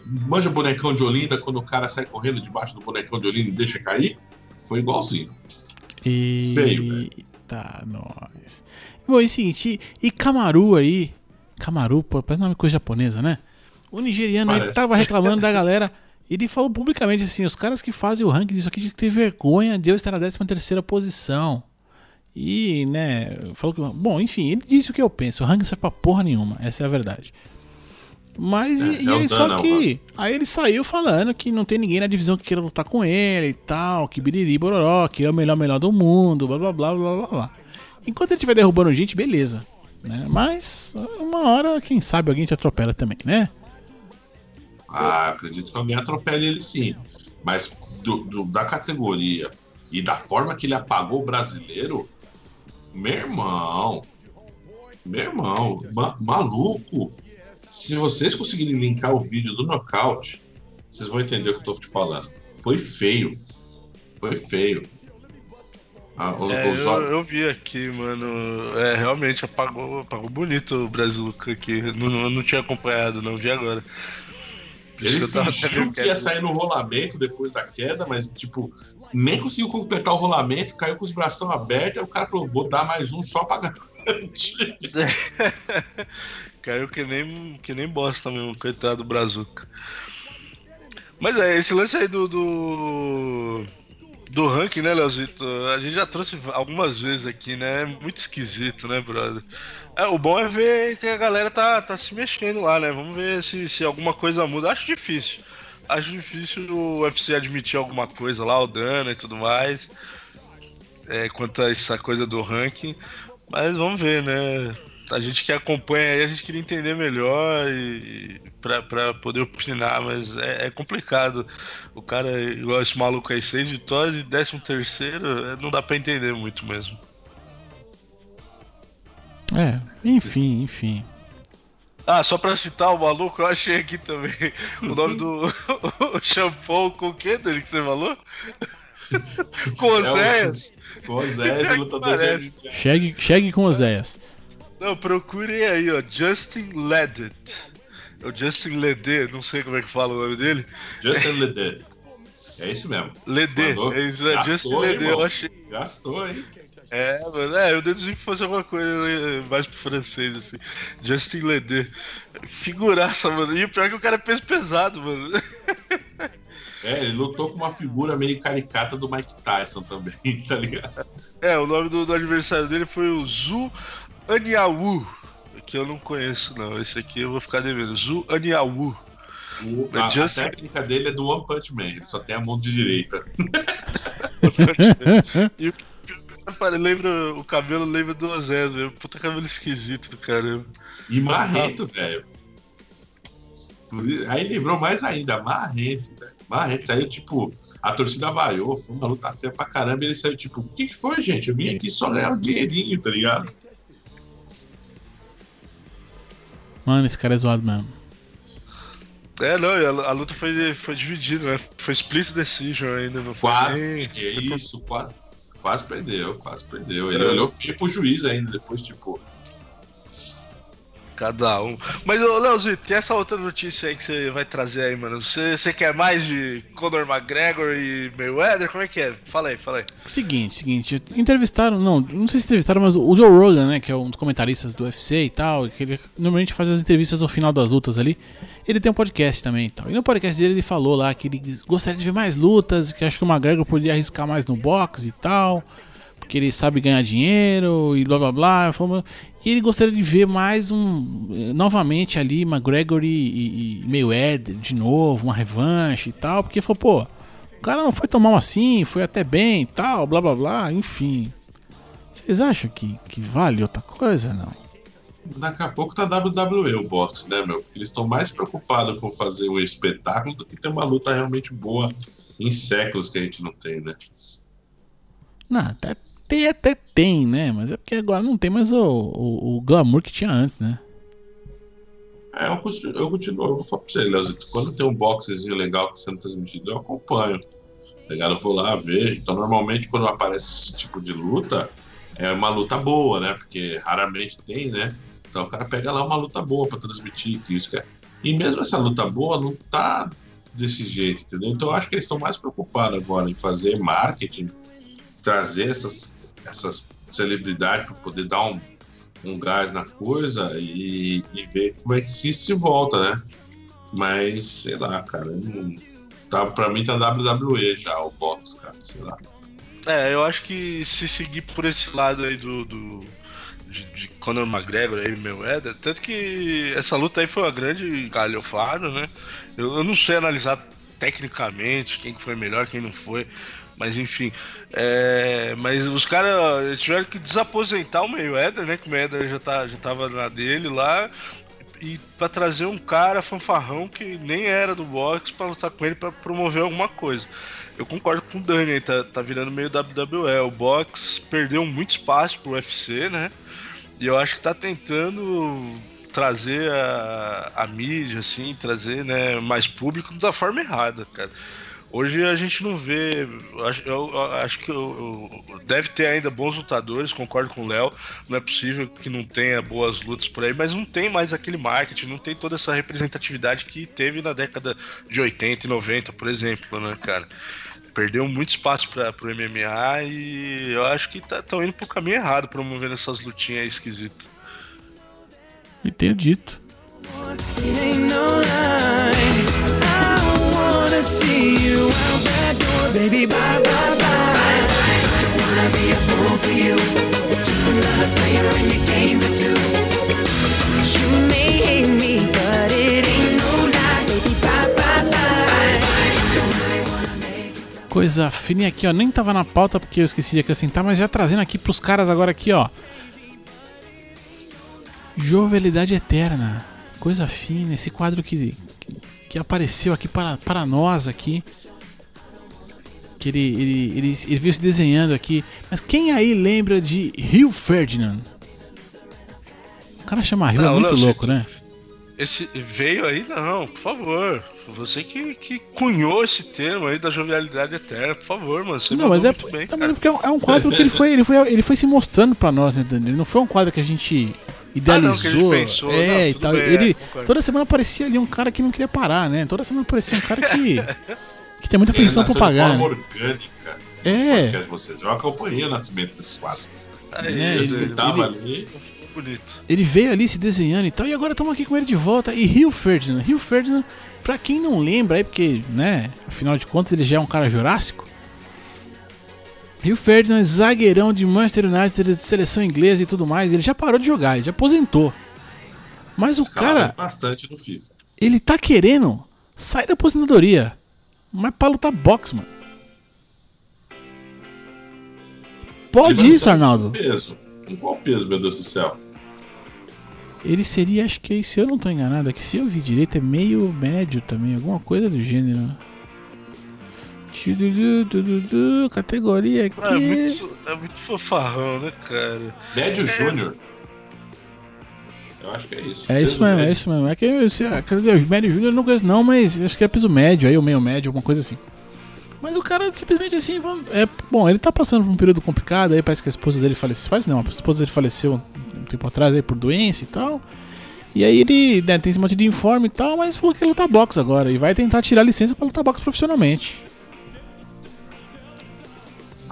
Speaker 4: Manja bonecão de Olinda quando o cara sai correndo debaixo do bonecão de Olinda e deixa cair? Foi igualzinho. Feio, velho.
Speaker 2: Eita, nós. Bom, e o seguinte, e, e Kamaru aí? Kamaru, pô, parece nome de coisa japonesa, né? O nigeriano aí
Speaker 4: Parece.
Speaker 2: tava reclamando da galera. Ele falou publicamente assim: os caras que fazem o ranking disso aqui tinham que ter vergonha de eu estar na 13 terceira posição. E, né, falou que. Bom, enfim, ele disse o que eu penso. O ranking não serve pra porra nenhuma, essa é a verdade. Mas
Speaker 4: É,
Speaker 2: e, e
Speaker 4: é o
Speaker 2: aí, só que. Aí ele saiu falando que não tem ninguém na divisão que queira lutar com ele e tal, que biriri bororó, que ele é o melhor melhor do mundo, blá blá blá blá blá blá. Enquanto ele estiver derrubando gente, beleza. Né? Mas uma hora, quem sabe, alguém te atropela também, né?
Speaker 4: Ah, acredito que alguém atropele ele sim. Mas do- do- da categoria e da forma que ele apagou o brasileiro, meu irmão, meu irmão, ma- maluco. Se vocês conseguirem linkar o vídeo do nocaute, vocês vão entender o que eu tô te falando. Foi feio. Foi feio. Ah, o-
Speaker 3: É,
Speaker 4: os
Speaker 3: eu, eu vi aqui, mano. É, realmente apagou, apagou bonito o Brasil aqui. Não, não, tinha acompanhado, não vi agora.
Speaker 4: Ele fingiu que ia sair no rolamento depois da queda, mas, tipo, nem conseguiu completar o rolamento, caiu com os braços abertos, aí o cara falou, vou dar mais um só pra garantir.
Speaker 3: Caiu que nem, que nem bosta mesmo, coitado do Brazuca. Mas é, esse lance aí do. do, do ranking, né, Leozito? A gente já trouxe algumas vezes aqui, né? É muito esquisito, né, brother? É, o bom é ver que a galera tá, tá se mexendo lá, né? Vamos ver se, se alguma coisa muda. Acho difícil. Acho difícil o UFC admitir alguma coisa lá, o dano e tudo mais. é, quanto a essa coisa do ranking. Mas vamos ver, né? A gente que acompanha aí, a gente queria entender melhor e pra, pra poder opinar, mas é, é complicado. O cara, igual esse maluco aí, seis vitórias e décimo terceiro, é, não dá pra entender muito mesmo.
Speaker 2: É, enfim, enfim.
Speaker 3: Ah, só pra citar o maluco, eu achei aqui também o nome do o shampoo com o que dele que você falou? com Oséias.
Speaker 4: Com o Zé, o lutador de
Speaker 2: Chegue, chegue com Oséias.
Speaker 3: Não, procurem aí, ó. Justin Ledet. É o Justin Ledet, não sei como é que fala o nome dele.
Speaker 4: Justin Ledet. É isso mesmo.
Speaker 3: Ledet, é isso, é
Speaker 4: Gastou,
Speaker 3: Justin Ledet, eu achei.
Speaker 4: Gastou, hein?
Speaker 3: É, mano, é, eu deduzi que fosse alguma coisa eh, mais pro francês, assim. Justin Ledet. Figuraça, mano. E o pior é que o cara é peso pesado, mano.
Speaker 4: É, ele lutou com uma figura meio caricata do Mike Tyson também, tá ligado?
Speaker 3: É, o nome do, do adversário dele foi o Zu Aniawu. Que eu não conheço, não. Esse aqui eu vou ficar devendo. Zu Aniawu.
Speaker 4: O-
Speaker 3: É
Speaker 4: a, a técnica dele é do One Punch Man, ele só tem a mão de direita.
Speaker 3: e o lembra, o cabelo lembra do Zé, velho. Puta cabelo esquisito do caramba.
Speaker 4: E marrento, velho. Aí lembrou mais ainda, marrento, velho. Marrento. Saiu tipo, a torcida vaiou, foi uma luta feia pra caramba. E ele saiu tipo, o que, que foi, gente? Eu vim aqui só ganhar um dinheirinho, tá ligado?
Speaker 2: Mano, esse cara é zoado mesmo.
Speaker 3: É, não, a, a luta foi, foi dividida, né? Foi split decision ainda, não foi
Speaker 4: Quase,
Speaker 3: nem-
Speaker 4: é isso, quase, quase perdeu, quase perdeu. Ele
Speaker 3: É.
Speaker 4: olhou feio pro juiz ainda, depois, tipo,
Speaker 3: Cada um. Mas, ô, Leozito, tem essa outra notícia aí que você vai trazer aí, mano. Você, você quer mais de Conor McGregor e Mayweather? Como é que é? Fala aí, fala aí.
Speaker 2: Seguinte, seguinte, entrevistaram, não, não sei se entrevistaram, mas o Joe Rogan, né, que é um dos comentaristas do UFC e tal, que ele normalmente faz as entrevistas ao final das lutas ali. Ele tem um podcast também e tal. E no podcast dele ele falou lá que ele gostaria de ver mais lutas, que acho que o McGregor poderia arriscar mais no boxe e tal, porque ele sabe ganhar dinheiro e blá blá blá. E ele gostaria de ver mais um, eh, novamente ali, McGregor e, e- e Mayweather de novo, uma revanche e tal, porque falou, pô, o cara não foi tão mal assim, foi até bem e tal, blá blá blá, enfim. Vocês acham que, que vale outra coisa? Não.
Speaker 4: daqui a pouco tá WWE o boxe, né, meu? Porque eles estão mais preocupados com fazer um espetáculo do que ter uma luta realmente boa em séculos que a gente não tem, né?
Speaker 2: Não, até tem, até tem, né? Mas é porque agora não tem mais o, o, o glamour que tinha antes, né?
Speaker 4: É, eu continuo, eu continuo, eu vou falar pra você, Leozito, quando tem um boxezinho legal que tá sendo transmitido, eu acompanho. Tá ligado? Eu vou lá, vejo. Então, normalmente, quando aparece esse tipo de luta, é uma luta boa, né? Porque raramente tem, né? Então, o cara pega lá uma luta boa pra transmitir. Que isso é. E mesmo essa luta boa não tá desse jeito, entendeu? Então, eu acho que eles estão mais preocupados agora em fazer marketing, trazer essas, essas celebridades para poder dar um, um gás na coisa e, e ver como é que se, se volta, né? Mas, sei lá, cara, tá, pra mim tá WWE já, o box, cara, sei lá.
Speaker 3: É, eu acho que se seguir por esse lado aí do. do de, de Conor McGregor aí, Mayweather, tanto que essa luta aí foi uma grande galhofada, né? Eu, eu não sei analisar tecnicamente quem que foi melhor, quem não foi. Mas enfim, é, mas os caras tiveram que desaposentar o Mayweather, né? Que o Mayweather já, tá, já tava na dele lá. E pra trazer um cara fanfarrão que nem era do boxe pra lutar com ele pra promover alguma coisa. Eu concordo com o Dani aí, tá, tá virando meio WWE. O boxe perdeu muito espaço pro UFC, né? E eu acho que tá tentando trazer a, a mídia, assim, trazer né, mais público da forma errada, cara. Hoje a gente não vê. Eu acho, eu- acho que eu- eu- deve ter ainda bons lutadores, concordo com o Léo. Não é possível que não tenha boas lutas por aí, mas não tem mais aquele marketing, não tem toda essa representatividade que teve na década de 80 e 90, por exemplo, né, cara? Perdeu muito espaço para pro MMA e eu acho que estão indo pro caminho errado promovendo essas lutinhas aí esquisitas.
Speaker 2: E tenho dito.
Speaker 6: It ain't no lie. You out that door, baby. Bye, bye, bye. Don't wanna be a fool for you. Just another player in your game for two. You may hate me, but it ain't no lie, baby. Bye, bye, bye. Really.
Speaker 2: Coisa fina E aqui, ó. Nem tava na pauta porque eu esqueci de acrescentar, mas já trazendo aqui pros caras agora aqui, ó. Jovialidade Eterna. Coisa fina. Esse quadro que, que apareceu aqui para, para nós aqui. Que ele, ele, ele, ele veio se desenhando aqui. Mas quem aí lembra de Rio Ferdinand? O cara chama Rio, é
Speaker 3: Não,
Speaker 2: muito
Speaker 3: Leozito.
Speaker 2: louco, né?
Speaker 3: Esse veio aí, não, por favor. Você que, que cunhou esse termo aí da jovialidade eterna, por favor, mano. Você
Speaker 2: Não, mas é,
Speaker 3: muito bem,
Speaker 2: não, é porque é um- é um quadro que ele foi, ele foi, ele foi se mostrando pra nós, né, Dani? Ele não foi um quadro que a gente idealizou.
Speaker 3: Ah, que a gente pensou.
Speaker 2: É,
Speaker 3: Não,
Speaker 2: e tal.
Speaker 3: bem,
Speaker 2: ele
Speaker 3: é,
Speaker 2: toda semana aparecia ali um cara que não queria parar, né? Toda semana aparecia um cara que que tem muita pensão pra
Speaker 4: nasceu de
Speaker 2: pagar.
Speaker 4: forma
Speaker 2: né?
Speaker 4: orgânica.
Speaker 2: É.
Speaker 4: podcast de vocês. Eu acompanhei o nascimento desse quadro.
Speaker 3: Aí,
Speaker 2: É, ele-
Speaker 3: ele,
Speaker 4: sentava
Speaker 2: ele-
Speaker 4: ali.
Speaker 3: bonito.
Speaker 2: Ele veio ali se desenhando e tal, e agora estamos aqui com ele de volta. E Rio Ferdinand. Rio Ferdinand, pra quem não lembra aí, porque, né, afinal de contas ele já é um cara jurássico. Rio Ferdinand, zagueirão de Manchester United, de seleção inglesa e tudo mais. Ele já parou de jogar, ele já aposentou. Mas o cara,
Speaker 4: bastante no FIFA.
Speaker 2: ele tá querendo sair da aposentadoria. Mas pra lutar boxe, mano. Pode isso, Arnaldo.
Speaker 4: Peso. Em qual peso, meu Deus do céu?
Speaker 2: Ele seria, acho que se eu não tô enganado, aqui se eu vi direito, é meio médio também, alguma coisa do gênero. Categoria aqui.
Speaker 3: É muito, é muito fofarrão, né, cara?
Speaker 4: Médio Júnior. Eu acho que é isso.
Speaker 2: É isso
Speaker 4: Peso
Speaker 2: mesmo,
Speaker 4: médio.
Speaker 2: é isso mesmo. É que esse- a categoria de médio júnior eu não conheço não, mas acho que é peso médio aí, ou meio médio, alguma coisa assim. Mas o cara simplesmente assim, é, bom, ele tá passando por um período complicado aí, parece que a esposa dele faleceu, parece não, a esposa dele faleceu um tempo atrás aí por doença e tal. E aí ele né, tem esse monte de informe e tal, mas falou que ele luta boxe agora e vai tentar tirar licença pra lutar boxe profissionalmente.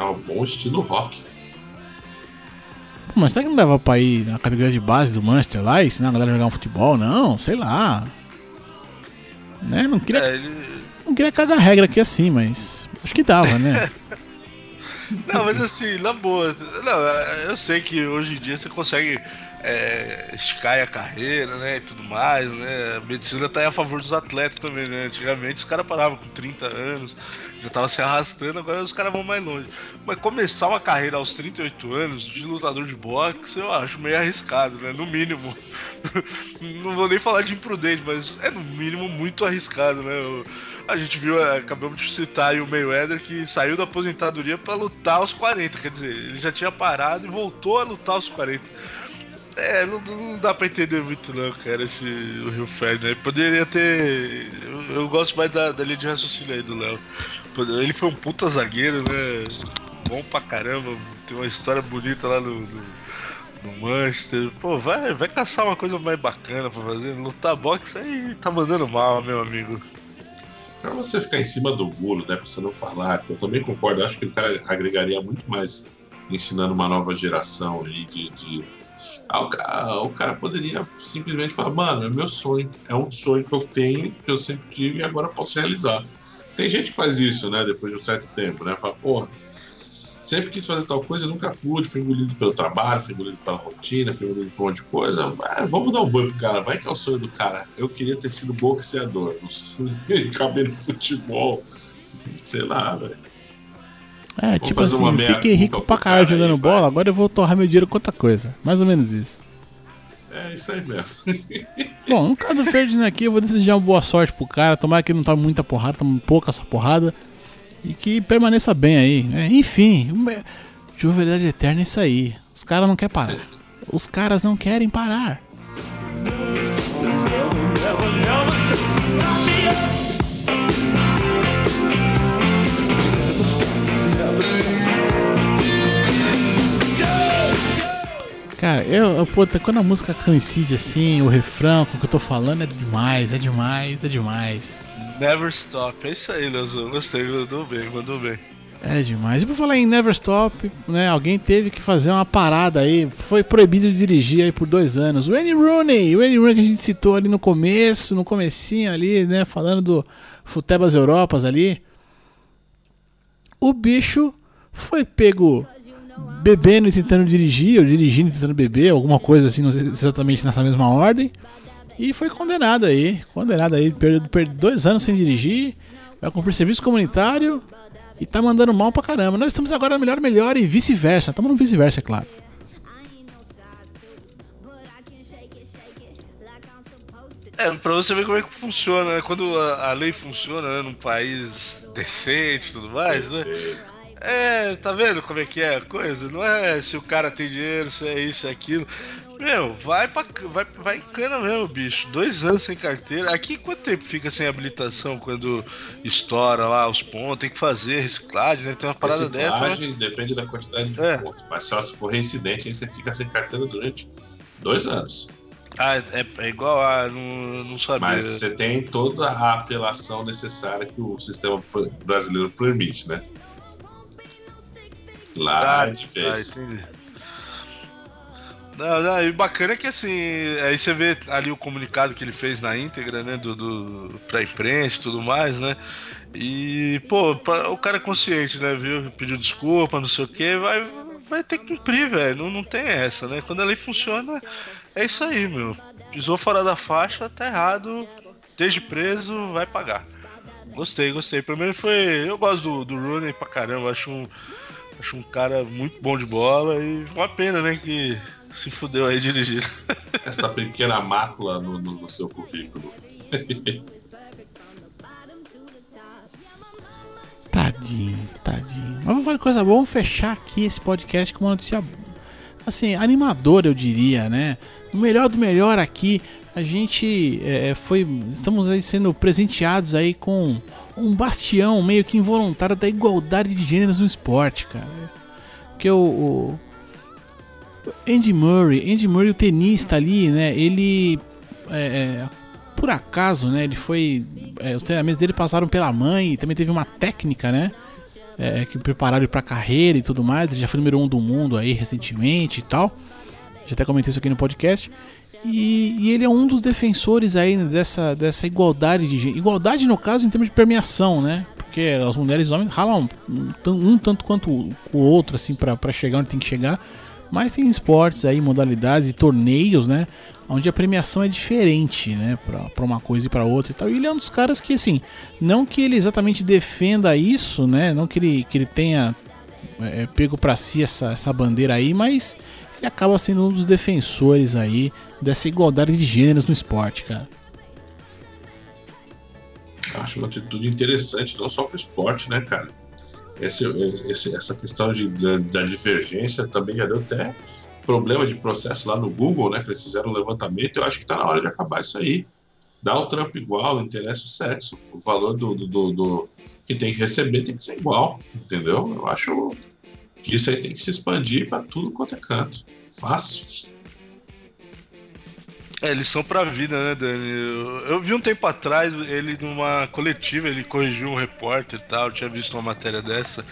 Speaker 4: Ah, um bom estilo rock.
Speaker 2: Mas será que não dava pra ir na categoria de base do Manchester lá e ensinar a galera a jogar um futebol? Não, sei lá. Né? Não queria
Speaker 3: É, ele...
Speaker 2: Não queria cagar regra aqui assim, mas acho que dava, né?
Speaker 3: Não, mas assim, na boa. Não, eu sei que hoje em dia você consegue é, a carreira, né? E tudo mais, né? A medicina tá a favor dos atletas também, né? Antigamente os caras paravam com 30 anos, já tava se arrastando, agora os caras vão mais longe. Mas começar uma carreira aos 38 anos de lutador de boxe, eu acho meio arriscado, né? No mínimo. Não vou nem falar de imprudente, mas é no mínimo muito arriscado, né? Eu- a gente viu, é, acabamos de citar o Mayweather que saiu da aposentadoria pra lutar aos 40, quer dizer, ele já tinha parado e voltou a lutar aos 40. É, não, não dá pra entender muito não, cara, esse o Rio Ferdinand. Ele Poderia ter. Eu, eu gosto mais da, da linha de raciocínio aí do Léo. Ele foi um puta zagueiro, né? Bom pra caramba, tem uma história bonita lá no, no, no Manchester. Pô, vai, vai caçar uma coisa mais bacana pra fazer. Lutar boxe aí tá mandando mal, meu amigo.
Speaker 4: Pra você ficar em cima do muro, né? Pra você não falar, eu também concordo, acho que o cara agregaria muito mais ensinando uma nova geração aí de. de- o, cara, o cara poderia simplesmente falar, mano, é meu sonho, é um sonho que eu tenho, que eu sempre tive e agora posso realizar. Tem gente que faz isso, né, depois de um certo tempo, né? Fala, porra, sempre quis fazer tal coisa, nunca pude, fui engolido pelo trabalho, fui engolido pela rotina, fui engolido por um monte de coisa. Vai, vamos dar um banho pro cara, vai que é o sonho do cara. Eu queria ter sido boxeador, caber no futebol, sei lá, velho.
Speaker 2: É, tipo
Speaker 4: fazer uma
Speaker 2: assim, fiquei rico pra caralho
Speaker 4: cara aí,
Speaker 2: jogando
Speaker 4: vai.
Speaker 2: bola, agora eu vou torrar meu dinheiro com outra coisa. Mais ou menos isso.
Speaker 4: É isso aí mesmo.
Speaker 2: Bom, no caso do Ferdinand aqui, eu vou desejar uma boa sorte pro cara. Tomara que ele não tome muita porrada, tome pouca essa porrada. E que permaneça bem aí. né? Enfim, uma- jovialidade eterna é isso aí. Os caras não querem parar. Os caras não querem parar. Cara, eu, puta, quando a música coincide assim, o refrão com o que eu tô falando é demais, é demais, é demais.
Speaker 3: Never stop. É isso aí, Leozão. Gostei, mandou bem, mandou bem.
Speaker 2: É demais. E por falar em Never Stop, né? Alguém teve que fazer uma parada aí. Foi proibido de dirigir aí por dois anos. O Wayne Rooney, o Wayne Rooney que a gente citou ali no começo, no comecinho ali, né? Falando do Futebas Europas ali. O bicho foi pego bebendo e tentando dirigir, ou dirigindo e tentando beber, alguma coisa assim, não sei exatamente nessa mesma ordem. E foi condenado aí. Condenado aí, perdeu, dois anos sem dirigir. Vai cumprir serviço comunitário. E tá mandando mal pra caramba. Nós estamos agora no melhor, melhor e vice-versa. Estamos no vice-versa, é claro.
Speaker 3: É, pra você ver como é que funciona, né? Quando a, a lei funciona, né, num país decente e tudo mais, né? É, tá vendo como é que é a coisa? Não é se o cara tem dinheiro, se é isso, é aquilo. Meu, vai pra vai, vai em cana mesmo, bicho. Dois anos sem carteira. Aqui quanto tempo fica sem habilitação quando estoura lá os pontos? Tem que fazer reciclagem, né? Tem uma parada dessa. né?
Speaker 4: Reciclagem depende da quantidade de
Speaker 3: É.
Speaker 4: pontos. Mas só se for reincidente, aí você fica sem carteira durante dois anos.
Speaker 3: Ah, é, é igual a. Não, não sabia.
Speaker 4: Mas você tem toda a apelação necessária que o sistema brasileiro permite, né? Lá
Speaker 3: Ah,
Speaker 4: é difícil.
Speaker 3: entendi. Não, não, e bacana é que assim, aí você vê ali o comunicado que ele fez na íntegra, né, do, do, pra imprensa e tudo mais, né, e, pô, o cara é consciente, né, viu, pediu desculpa, não sei o que, vai, vai ter que cumprir, velho, não, não tem essa, né, quando a lei funciona, é isso aí, meu, pisou fora da faixa, tá errado, desde preso, vai pagar. Gostei, gostei, primeiro foi, eu gosto do, do Rooney pra caramba, acho um... Acho um cara muito bom de bola e uma pena, né, que se fudeu aí dirigindo.
Speaker 4: Essa pequena mácula no, no- no seu currículo.
Speaker 2: Tadinho, tadinho. Mas vamos falar de coisa boa, vamos fechar aqui esse podcast com uma notícia assim, animadora, eu diria, né? O melhor do melhor aqui, a gente é, foi. Estamos aí sendo presenteados aí com um bastião meio que involuntário da igualdade de gêneros no esporte, cara. Porque o, o Andy Murray, Andy Murray, o tenista ali, né? Ele é, é, por acaso, né? Ele foi. é, os treinamentos dele passaram pela mãe, e também teve uma técnica, né? é, que prepararam ele pra carreira e tudo mais. Ele já foi número um do mundo aí recentemente e tal. Já até comentei isso aqui no podcast. E, e ele é um dos defensores aí dessa, dessa igualdade de gê- Igualdade, no caso, em termos de premiação, né? Porque as mulheres e os homens ralam um, um tanto quanto o outro, assim, pra chegar onde tem que chegar. Mas tem esportes aí, modalidades e torneios, né? Onde a premiação é diferente, né? Pra uma coisa e pra outra e tal. E ele é um dos caras que, assim, não que ele exatamente defenda isso, né? Não que ele, que ele tenha é, pego pra si essa, essa bandeira aí, mas ele acaba sendo um dos defensores aí dessa igualdade de gêneros no esporte, cara.
Speaker 4: Acho uma atitude interessante, não só para o esporte, né, cara? Esse, esse- essa questão de, da, da divergência também já deu até problema de processo lá no Google, né? Que eles fizeram um levantamento. Eu acho que está na hora de acabar isso aí. Dá o trampo igual, interessa o sexo. O valor do, do, do- do- que tem que receber tem que ser igual, entendeu? Eu acho isso aí tem que se expandir para tudo quanto é canto. Fácil.
Speaker 3: É, eles são pra vida, né, Dani? Eu, eu vi um tempo atrás ele numa coletiva, ele corrigiu um repórter e tal, eu tinha visto uma matéria dessa.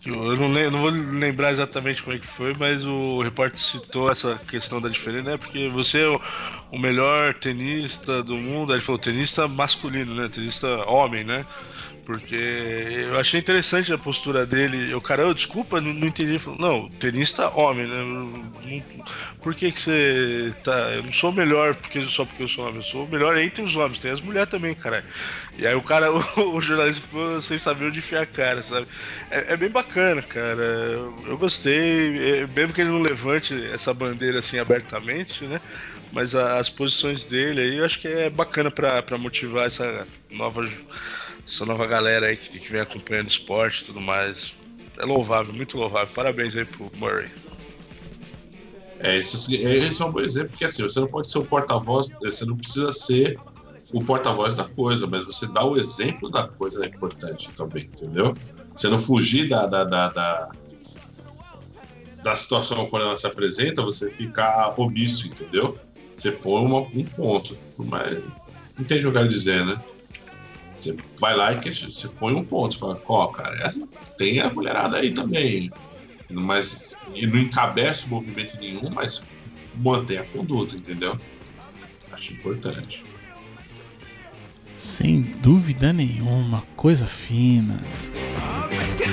Speaker 3: que Eu não, lem- não vou lembrar exatamente como é que foi, mas o repórter citou essa questão da diferença, né? Porque você é o, o melhor tenista do mundo, ele falou tenista masculino, né? Tenista homem, né? Porque eu achei interessante a postura dele. Eu, cara, eu, desculpa, não, não entendi. Falou, não, tenista homem, né? Não- por que, que você tá. Eu não sou melhor porque, só porque eu sou homem, eu sou melhor entre os homens, tem as mulheres também, caralho. E aí o cara, o, o jornalista ficou sem saber onde enfiar a cara, sabe? É, é bem bacana, cara. Eu, gostei, é, mesmo que ele não levante essa bandeira assim abertamente, né? Mas a- as posições dele aí eu acho que é bacana pra motivar essa nova, essa nova galera aí que, que vem acompanhando esporte e tudo mais. É louvável, muito louvável. Parabéns aí pro Murray.
Speaker 4: É, esse, esse é um bom exemplo, porque assim, você não pode ser o porta-voz, você não precisa ser o porta-voz da coisa, mas você dá o exemplo da coisa é importante também, entendeu? Você não fugir da, da, da, da, da situação quando ela se apresenta, você ficar omisso, entendeu? Você põe uma- um ponto, mas entende o que dizer, né? Você vai lá e questiona, você põe um ponto, fala, ó, cara, essa- tem a mulherada aí também, mas e não encabeça o movimento nenhum, mas mantém a conduta, entendeu? Acho importante.
Speaker 2: Sem dúvida nenhuma, coisa fina.
Speaker 6: Make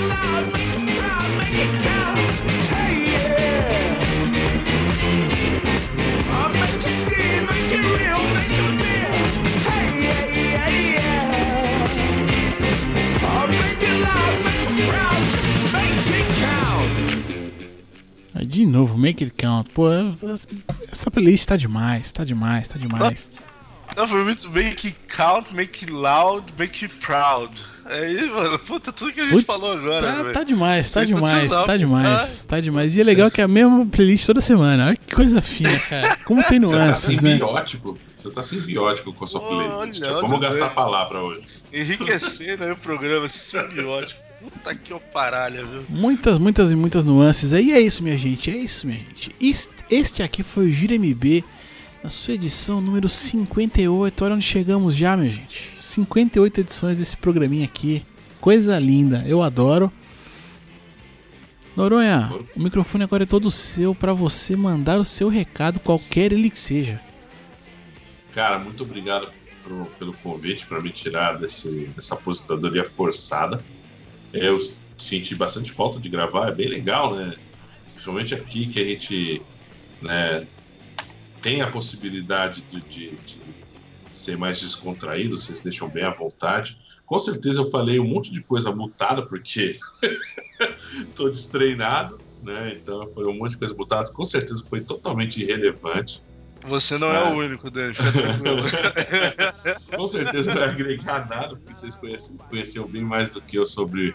Speaker 6: É,
Speaker 2: de novo, Make It Count. Pô, essa playlist tá demais, tá demais, tá demais.
Speaker 3: Não, foi muito Make It Count, Make It Loud, Make It Proud. É isso, mano, puta, tudo que a gente falou agora.
Speaker 2: Tá, tá demais, tá demais, tá demais, ah. tá demais. E é legal que é a mesma playlist toda semana. Olha que coisa fina, cara. Como tem nuances, né?
Speaker 4: Você tá simbiótico né? tá com a sua playlist.
Speaker 3: Olha, tipo,
Speaker 4: Vamos gastar gastar palavra hoje.
Speaker 3: Enriquecendo aí o programa, simbiótico. Puta que paralha, viu?
Speaker 2: Muitas, muitas e muitas nuances. aí é isso, minha gente. É isso, minha gente. Est- Este aqui foi o Giro MB, na sua edição número 58. Olha onde chegamos já, minha gente. 58 edições desse programinha aqui. Coisa linda, eu adoro. Noronha, o microfone agora é todo seu para você mandar o seu recado, qualquer ele que seja.
Speaker 4: Cara, muito obrigado pro- pelo convite para me tirar desse, dessa aposentadoria forçada. Eu senti bastante falta de gravar, é bem legal, né? Principalmente aqui que a gente né, tem a possibilidade de, de- de ser mais descontraído, vocês deixam bem à vontade. Com certeza eu falei um monte de coisa mutada, porque tô destreinado, né? Então foi um monte de coisa mutada. Com certeza foi totalmente irrelevante.
Speaker 3: Você não é,
Speaker 4: É.
Speaker 3: o único, Dani, fica tranquilo.
Speaker 4: Com certeza não vai agregar nada, porque vocês conhecem, conheceram bem mais do que eu sobre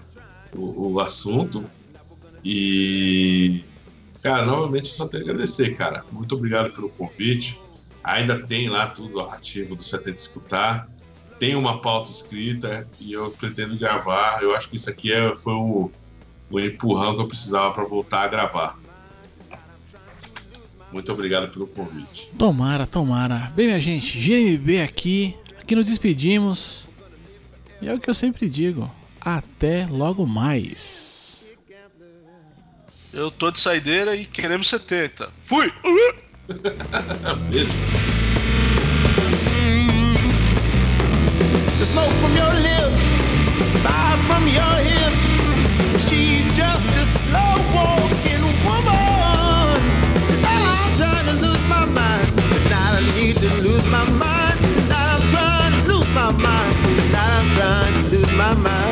Speaker 4: o, o assunto. E, cara, novamente só tenho a agradecer, cara. Muito obrigado pelo convite. Ainda tem lá tudo ativo do 70 Escutar. Tem uma pauta escrita e eu pretendo gravar. Eu acho que isso aqui é, foi o, o empurrão que eu precisava para voltar a gravar. Muito obrigado pelo convite.
Speaker 2: Tomara, tomara. Bem, minha gente, GMB aqui. Aqui nos despedimos. E é o que eu sempre digo. Até logo mais.
Speaker 3: Eu tô de saideira e queremos 70. Fui!
Speaker 4: Beijo.
Speaker 1: The smoke from your lips, fire from your hips. She's just a slow walking woman. And I'm trying to lose my mind, but I need to lose my mind. Tonight I'm trying to lose my mind. Tonight I'm trying to lose my mind.